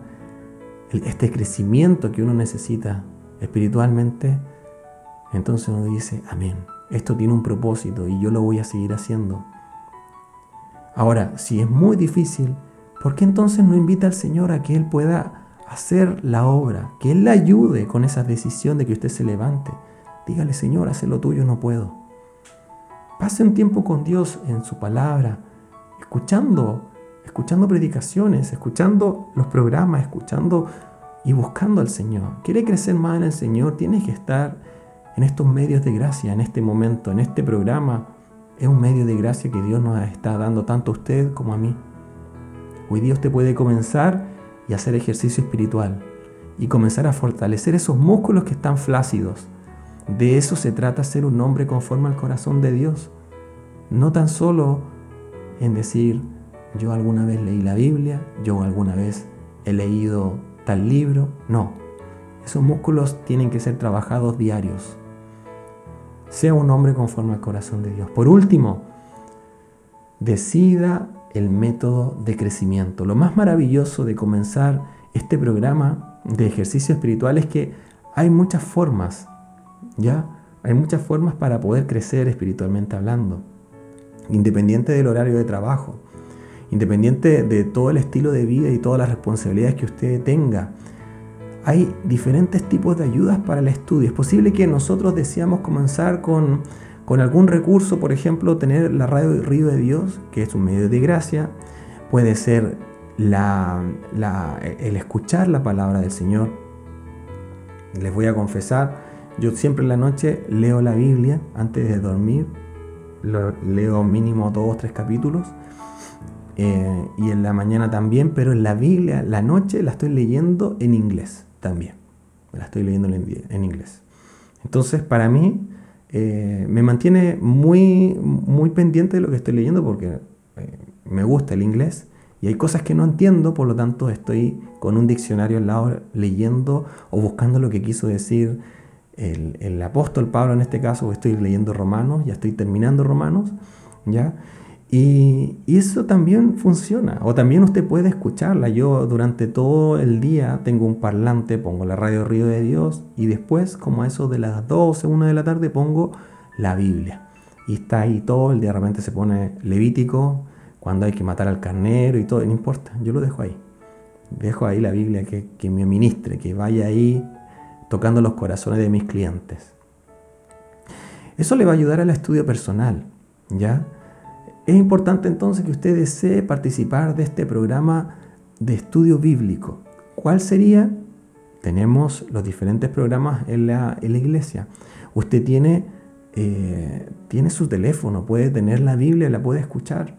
este crecimiento que uno necesita espiritualmente, entonces uno dice, amén, esto tiene un propósito y yo lo voy a seguir haciendo. Ahora, si es muy difícil, ¿por qué entonces no invita al Señor a que Él pueda hacer la obra, que Él le ayude con esa decisión de que usted se levante? Dígale, Señor, haz lo tuyo, no puedo. Pase un tiempo con Dios en su palabra, escuchando, escuchando predicaciones, escuchando los programas, escuchando y buscando al Señor. ¿Quiere crecer más en el Señor? Tiene que estar en estos medios de gracia, en este momento, en este programa. Es un medio de gracia que Dios nos está dando tanto a usted como a mí. Hoy día usted puede comenzar y hacer ejercicio espiritual y comenzar a fortalecer esos músculos que están flácidos. De eso se trata ser un hombre conforme al corazón de Dios. No tan solo en decir, yo alguna vez leí la Biblia, yo alguna vez he leído tal libro. No, esos músculos tienen que ser trabajados diarios. Sea un hombre conforme al corazón de Dios. Por último, decida el método de crecimiento. Lo más maravilloso de comenzar este programa de ejercicio espiritual es que hay muchas formas, ¿ya? Hay muchas formas para poder crecer espiritualmente hablando, independiente del horario de trabajo. Independiente de todo el estilo de vida y todas las responsabilidades que usted tenga, hay diferentes tipos de ayudas para el estudio. Es posible que nosotros deseamos comenzar con, algún recurso, por ejemplo, tener la radio Río de Dios, que es un medio de gracia. Puede ser el escuchar la palabra del Señor. Les voy a confesar, yo siempre en la noche leo la Biblia antes de dormir. leo mínimo dos o tres capítulos eh, y en la mañana también, pero en la Biblia, la noche la estoy leyendo en inglés también. La estoy leyendo en inglés. Entonces, para mí, eh, me mantiene muy, muy pendiente de lo que estoy leyendo porque eh, me gusta el inglés y hay cosas que no entiendo, por lo tanto estoy con un diccionario al lado leyendo o buscando lo que quiso decir el, el apóstol Pablo en este caso, estoy leyendo Romanos, ya estoy terminando Romanos, ¿ya? Y, eso también funciona, o también usted puede escucharla. Yo durante todo el día tengo un parlante, pongo la radio Río de Dios y después, como a eso de las 12, 1 de la tarde, pongo la Biblia. Y está ahí todo, el día de repente se pone Levítico, cuando hay que matar al carnero y todo, no importa, yo lo dejo ahí. Dejo ahí la Biblia que, que me ministre, que vaya ahí tocando los corazones de mis clientes. Eso le va a ayudar al estudio personal, ¿ya? Es importante entonces que usted desee participar de este programa de estudio bíblico. ¿Cuál sería? Tenemos los diferentes programas en la, iglesia. Usted tiene, eh, tiene su teléfono, puede tener la Biblia, la puede escuchar.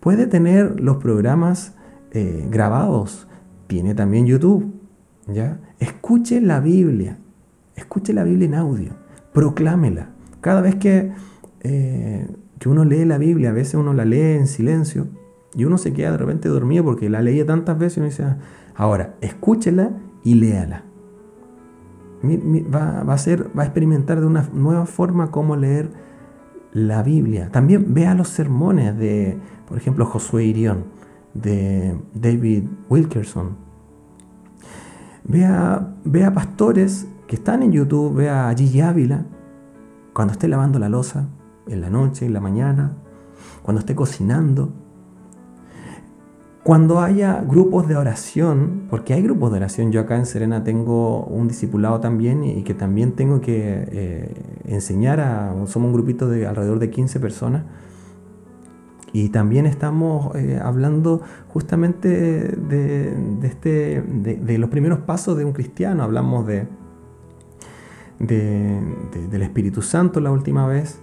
Puede tener los programas eh, grabados. Tiene también YouTube. ¿ya? Escuche la Biblia. Escuche la Biblia en audio. Proclámela. Cada vez que eh, que uno lee la Biblia, a veces uno la lee en silencio y uno se queda de repente dormido porque la leía tantas veces y uno dice, ah, ahora, escúchela y léala. Va, a ser, va a experimentar de una nueva forma cómo leer la Biblia. También vea los sermones de, por ejemplo, Josué Irión, de David Wilkerson. Vea, vea pastores que están en YouTube, vea a Gigi Ávila, cuando esté lavando la losa, en la noche, en la mañana, cuando esté cocinando. Cuando haya grupos de oración, porque hay grupos de oración, yo acá en Serena tengo un discipulado también y que también tengo que eh, enseñar a, somos un grupito de alrededor de 15 personas, y también estamos eh, hablando justamente de, este, de, los primeros pasos de un cristiano. Hablamos de, del Espíritu Santo la última vez.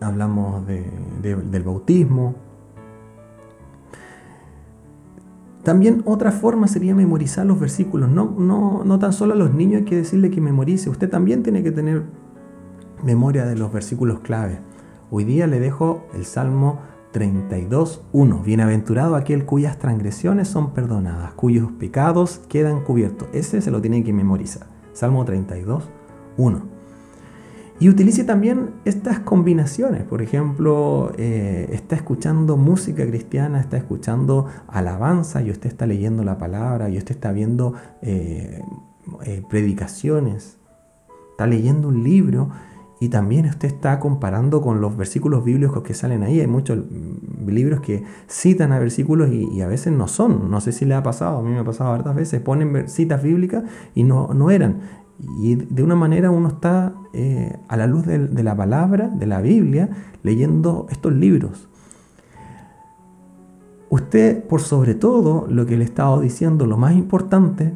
Hablamos del bautismo. También otra forma sería memorizar los versículos. No, no, no tan solo a los niños hay que decirle que memorice. Usted también tiene que tener memoria de los versículos clave. Hoy día le dejo el Salmo 32.1. Bienaventurado aquel cuyas transgresiones son perdonadas, cuyos pecados quedan cubiertos. Ese se lo tiene que memorizar. Salmo 32.1. Y utilice también estas combinaciones. Por ejemplo, eh, está escuchando música cristiana, está escuchando alabanza y usted está leyendo la palabra y usted está viendo eh, eh, predicaciones, está leyendo un libro y también usted está comparando con los versículos bíblicos que salen ahí. Hay muchos libros que citan a versículos y, a veces no son. No sé si le ha pasado, a mí me ha pasado hartas veces. Ponen citas bíblicas y no, no eran. Y de una manera uno está eh, a la luz de, la palabra, de la Biblia, leyendo estos libros. Usted, por sobre todo, lo que le he estado diciendo, lo más importante,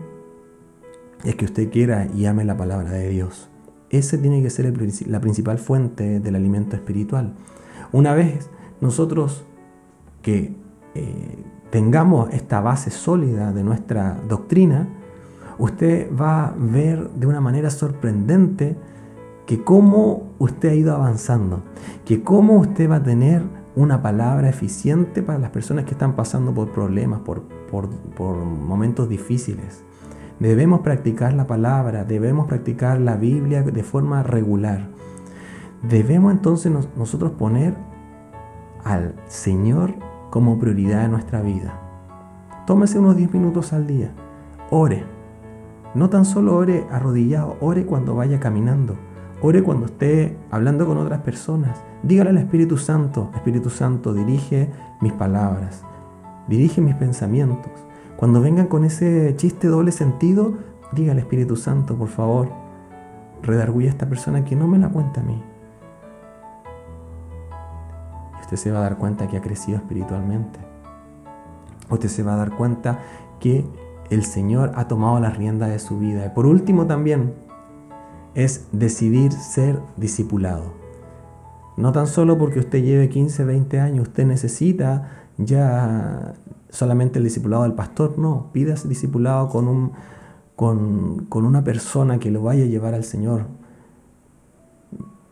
es que usted quiera y ame la palabra de Dios. Ese tiene que ser la principal fuente del alimento espiritual. Una vez nosotros que eh, tengamos esta base sólida de nuestra doctrina, usted va a ver de una manera sorprendente que cómo usted ha ido avanzando, que cómo usted va a tener una palabra eficiente para las personas que están pasando por problemas, por, momentos difíciles. Debemos practicar la palabra, debemos practicar la Biblia de forma regular. Debemos entonces nosotros poner al Señor como prioridad en nuestra vida. Tómese unos 10 minutos al día. Ore. No tan solo ore arrodillado, ore cuando vaya caminando. Ore cuando esté hablando con otras personas. Dígale al Espíritu Santo, Espíritu Santo, dirige mis palabras, dirige mis pensamientos. Cuando vengan con ese chiste doble sentido, diga al Espíritu Santo, por favor, redarguye a esta persona que no me la cuenta a mí. Y usted se va a dar cuenta que ha crecido espiritualmente. Usted se va a dar cuenta que el Señor ha tomado la rienda de su vida. Y por último también es decidir ser discipulado. No tan solo porque usted lleve 15, 20 años, usted necesita ya solamente el discipulado del pastor, no, pidas discipulado con, un, con, una persona que lo vaya a llevar al Señor.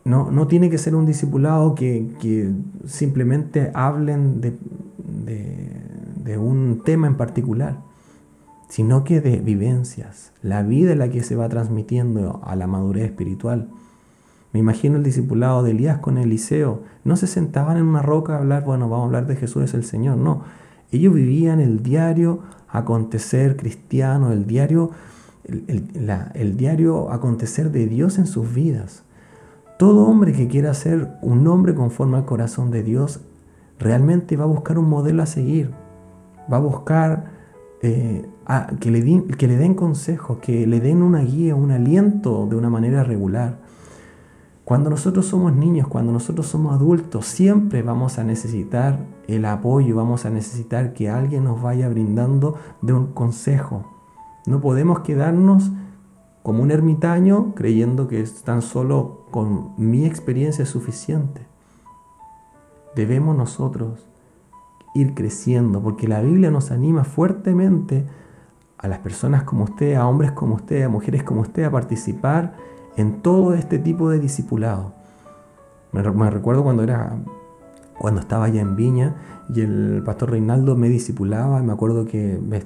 No, no tiene que ser un discipulado que, simplemente hablen de, de, un tema en particular, sino que de vivencias, la vida en la que se va transmitiendo a la madurez espiritual. Me imagino el discipulado de Elías con Eliseo. No se sentaban en una roca a hablar, bueno, vamos a hablar de Jesús es el Señor. No, ellos vivían el diario acontecer cristiano, el diario, el, diario acontecer de Dios en sus vidas. Todo hombre que quiera ser un hombre conforme al corazón de Dios realmente va a buscar un modelo a seguir. Va a buscar eh, que, le que le den consejos, que le den una guía, un aliento de una manera regular. Cuando nosotros somos niños, cuando nosotros somos adultos, siempre vamos a necesitar el apoyo, vamos a necesitar que alguien nos vaya brindando de un consejo. No podemos quedarnos como un ermitaño creyendo que tan solo con mi experiencia es suficiente. Debemos nosotros ir creciendo porque la Biblia nos anima fuertemente a las personas como usted, a hombres como usted, a mujeres como usted a participar en todo este tipo de discipulado. Me, recuerdo cuando era cuando estaba allá en Viña y el pastor Reinaldo me discipulaba, me acuerdo que me,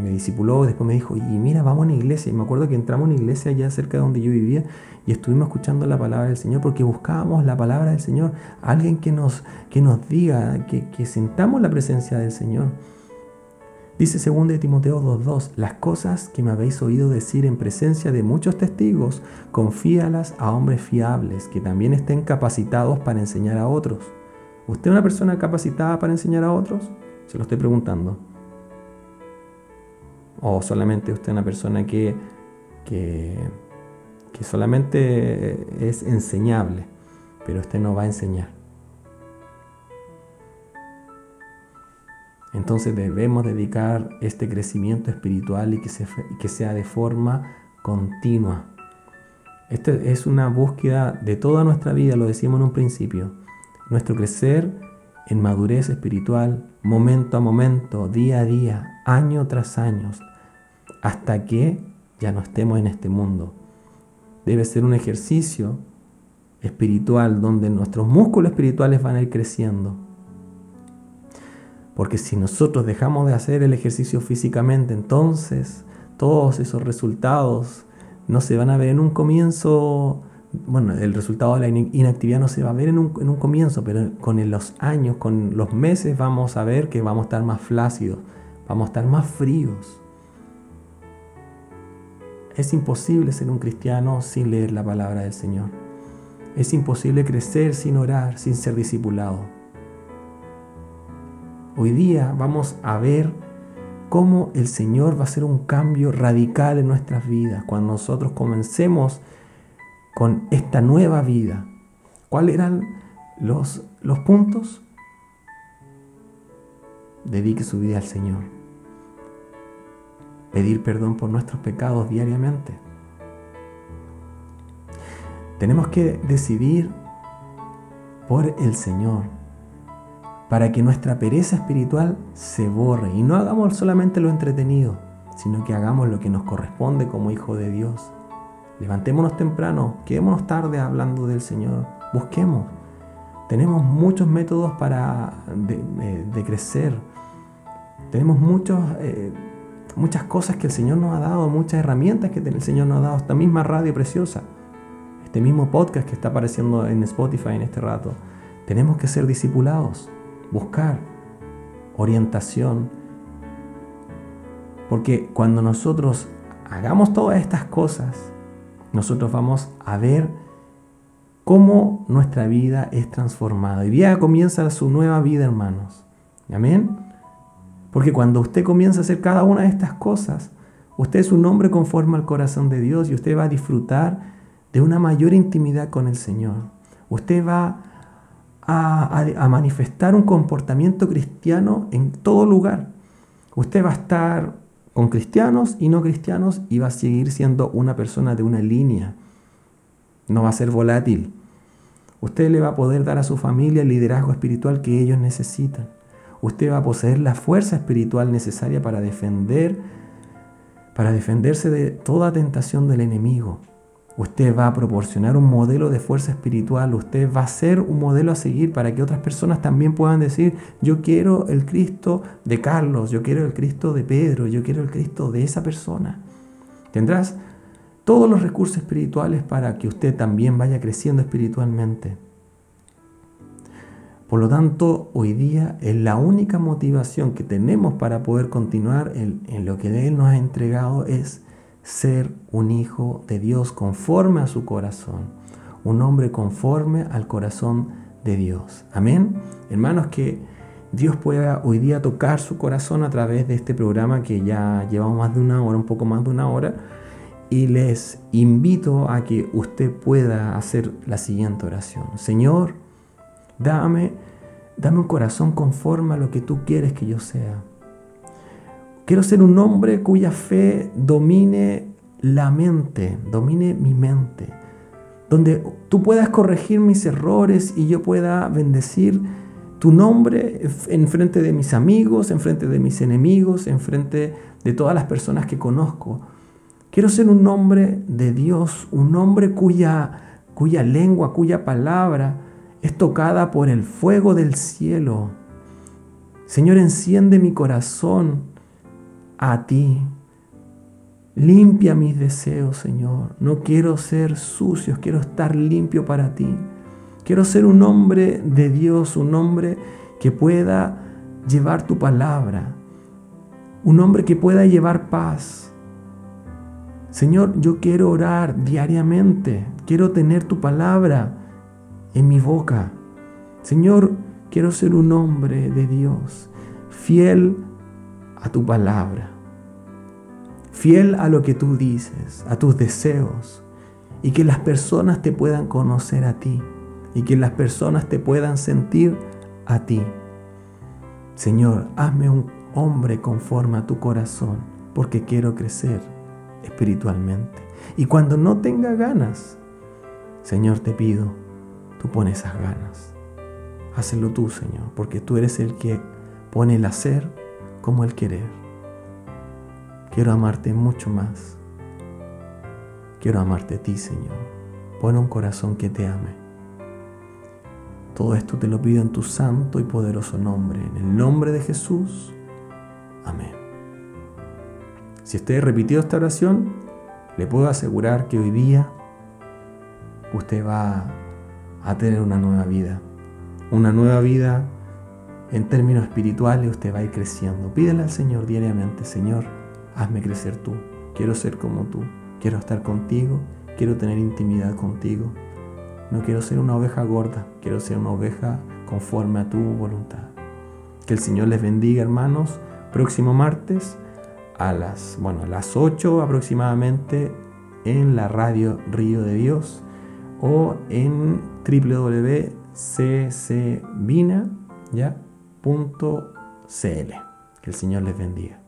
me, discipuló, después me dijo, y mira, vamos a una iglesia, y me acuerdo que entramos a una iglesia allá cerca de donde yo vivía y estuvimos escuchando la palabra del Señor porque buscábamos la palabra del Señor, alguien que nos, que nos diga, que, que sintamos la presencia del Señor. Dice 2 Timoteo 2.2, las cosas que me habéis oído decir en presencia de muchos testigos, confíalas a hombres fiables que también estén capacitados para enseñar a otros. ¿Usted es una persona capacitada para enseñar a otros? Se lo estoy preguntando. O solamente usted es una persona que, que, solamente es enseñable, pero usted no va a enseñar. Entonces debemos dedicar este crecimiento espiritual y que, que sea de forma continua. Esta es una búsqueda de toda nuestra vida, lo decíamos en un principio. Nuestro crecer en madurez espiritual, momento a momento, día a día, año tras año, hasta que ya no estemos en este mundo. Debe ser un ejercicio espiritual donde nuestros músculos espirituales van a ir creciendo porque si nosotros dejamos de hacer el ejercicio físicamente, entonces todos esos resultados no se van a ver en un comienzo. Bueno, el resultado de la inactividad no se va a ver en un, comienzo, pero con los años, con los meses vamos a ver que vamos a estar más flácidos, vamos a estar más fríos. Es imposible ser un cristiano sin leer la palabra del Señor. Es imposible crecer sin orar, sin ser discipulado. Hoy día vamos a ver cómo el Señor va a hacer un cambio radical en nuestras vidas cuando nosotros comencemos con esta nueva vida. ¿Cuáles eran los, los puntos? Dedique su vida al Señor. Pedir perdón por nuestros pecados diariamente. Tenemos que decidir por el Señor para que nuestra pereza espiritual se borre y no hagamos solamente lo entretenido, sino que hagamos lo que nos corresponde como hijo de Dios. Levantémonos temprano, quedémonos tarde hablando del Señor, busquemos. Tenemos muchos métodos para de, crecer. Tenemos muchos, eh, muchas cosas que el Señor nos ha dado, muchas herramientas que el Señor nos ha dado, esta misma radio preciosa, este mismo podcast que está apareciendo en Spotify en este rato. Tenemos que ser discipulados buscar orientación. Porque cuando nosotros hagamos todas estas cosas, nosotros vamos a ver cómo nuestra vida es transformada. Y día comienza su nueva vida, hermanos. Amén. Porque cuando usted comienza a hacer cada una de estas cosas, usted es un hombre conforme al corazón de Dios y usted va a disfrutar de una mayor intimidad con el Señor. Usted va a, manifestar un comportamiento cristiano en todo lugar. Usted va a estar con cristianos y no cristianos y va a seguir siendo una persona de una línea. No va a ser volátil. Usted le va a poder dar a su familia el liderazgo espiritual que ellos necesitan. Usted va a poseer la fuerza espiritual necesaria para defender para defenderse de toda tentación del enemigo. Usted va a proporcionar un modelo de fuerza espiritual, usted va a ser un modelo a seguir para que otras personas también puedan decir, yo quiero el Cristo de Carlos, yo quiero el Cristo de Pedro, yo quiero el Cristo de esa persona. Tendrás todos los recursos espirituales para que usted también vaya creciendo espiritualmente. Por lo tanto, hoy día es la única motivación que tenemos para poder continuar en, lo que Él nos ha entregado es ser un hijo de Dios conforme a su corazón, un hombre conforme al corazón de Dios. Amén. Hermanos, que Dios pueda hoy día tocar su corazón a través de este programa que ya llevamos más de una hora, un poco más de una hora. Y les invito a que usted pueda hacer la siguiente oración. Señor, dame, dame un corazón conforme a lo que tú quieres que yo sea. Quiero ser un hombre cuya fe domine la mente, domine mi mente, donde tú puedas corregir mis errores y yo pueda bendecir tu nombre en frente de mis amigos, en frente de mis enemigos, en frente de todas las personas que conozco. Quiero ser un hombre de Dios, un hombre cuya, cuya lengua, cuya palabra es tocada por el fuego del cielo. Señor, enciende mi corazón a ti. Limpia mis deseos, Señor. No quiero ser sucio, quiero estar limpio para ti. Quiero ser un hombre de Dios, un hombre que pueda llevar tu palabra, un hombre que pueda llevar paz. Señor, yo quiero orar diariamente, quiero tener tu palabra en mi boca. Señor, quiero ser un hombre de Dios fiel a tu palabra, fiel a lo que tú dices, a tus deseos, y que las personas te puedan conocer a ti, y que las personas te puedan sentir a ti. Señor, hazme un hombre conforme a tu corazón, porque quiero crecer espiritualmente. Y cuando no tenga ganas, Señor, te pido, tú pones esas ganas. Hácelo tú, Señor, porque tú eres el que pone el hacer como el querer. Quiero amarte mucho más. Quiero amarte a ti, Señor. Pon un corazón que te ame. Todo esto te lo pido en tu santo y poderoso nombre, en el nombre de Jesús. Amén. Si usted repitió esta oración, le puedo asegurar que hoy día usted va a tener una nueva vida. Una nueva vida en términos espirituales, usted va a ir creciendo. Pídele al Señor diariamente, Señor, hazme crecer tú. Quiero ser como tú. Quiero estar contigo. Quiero tener intimidad contigo. No quiero ser una oveja gorda, quiero ser una oveja conforme a tu voluntad. Que el Señor les bendiga, hermanos. Próximo martes a las, bueno, a las 8 aproximadamente en la radio Río de Dios o en www.ccvina.cl. Que el Señor les bendiga.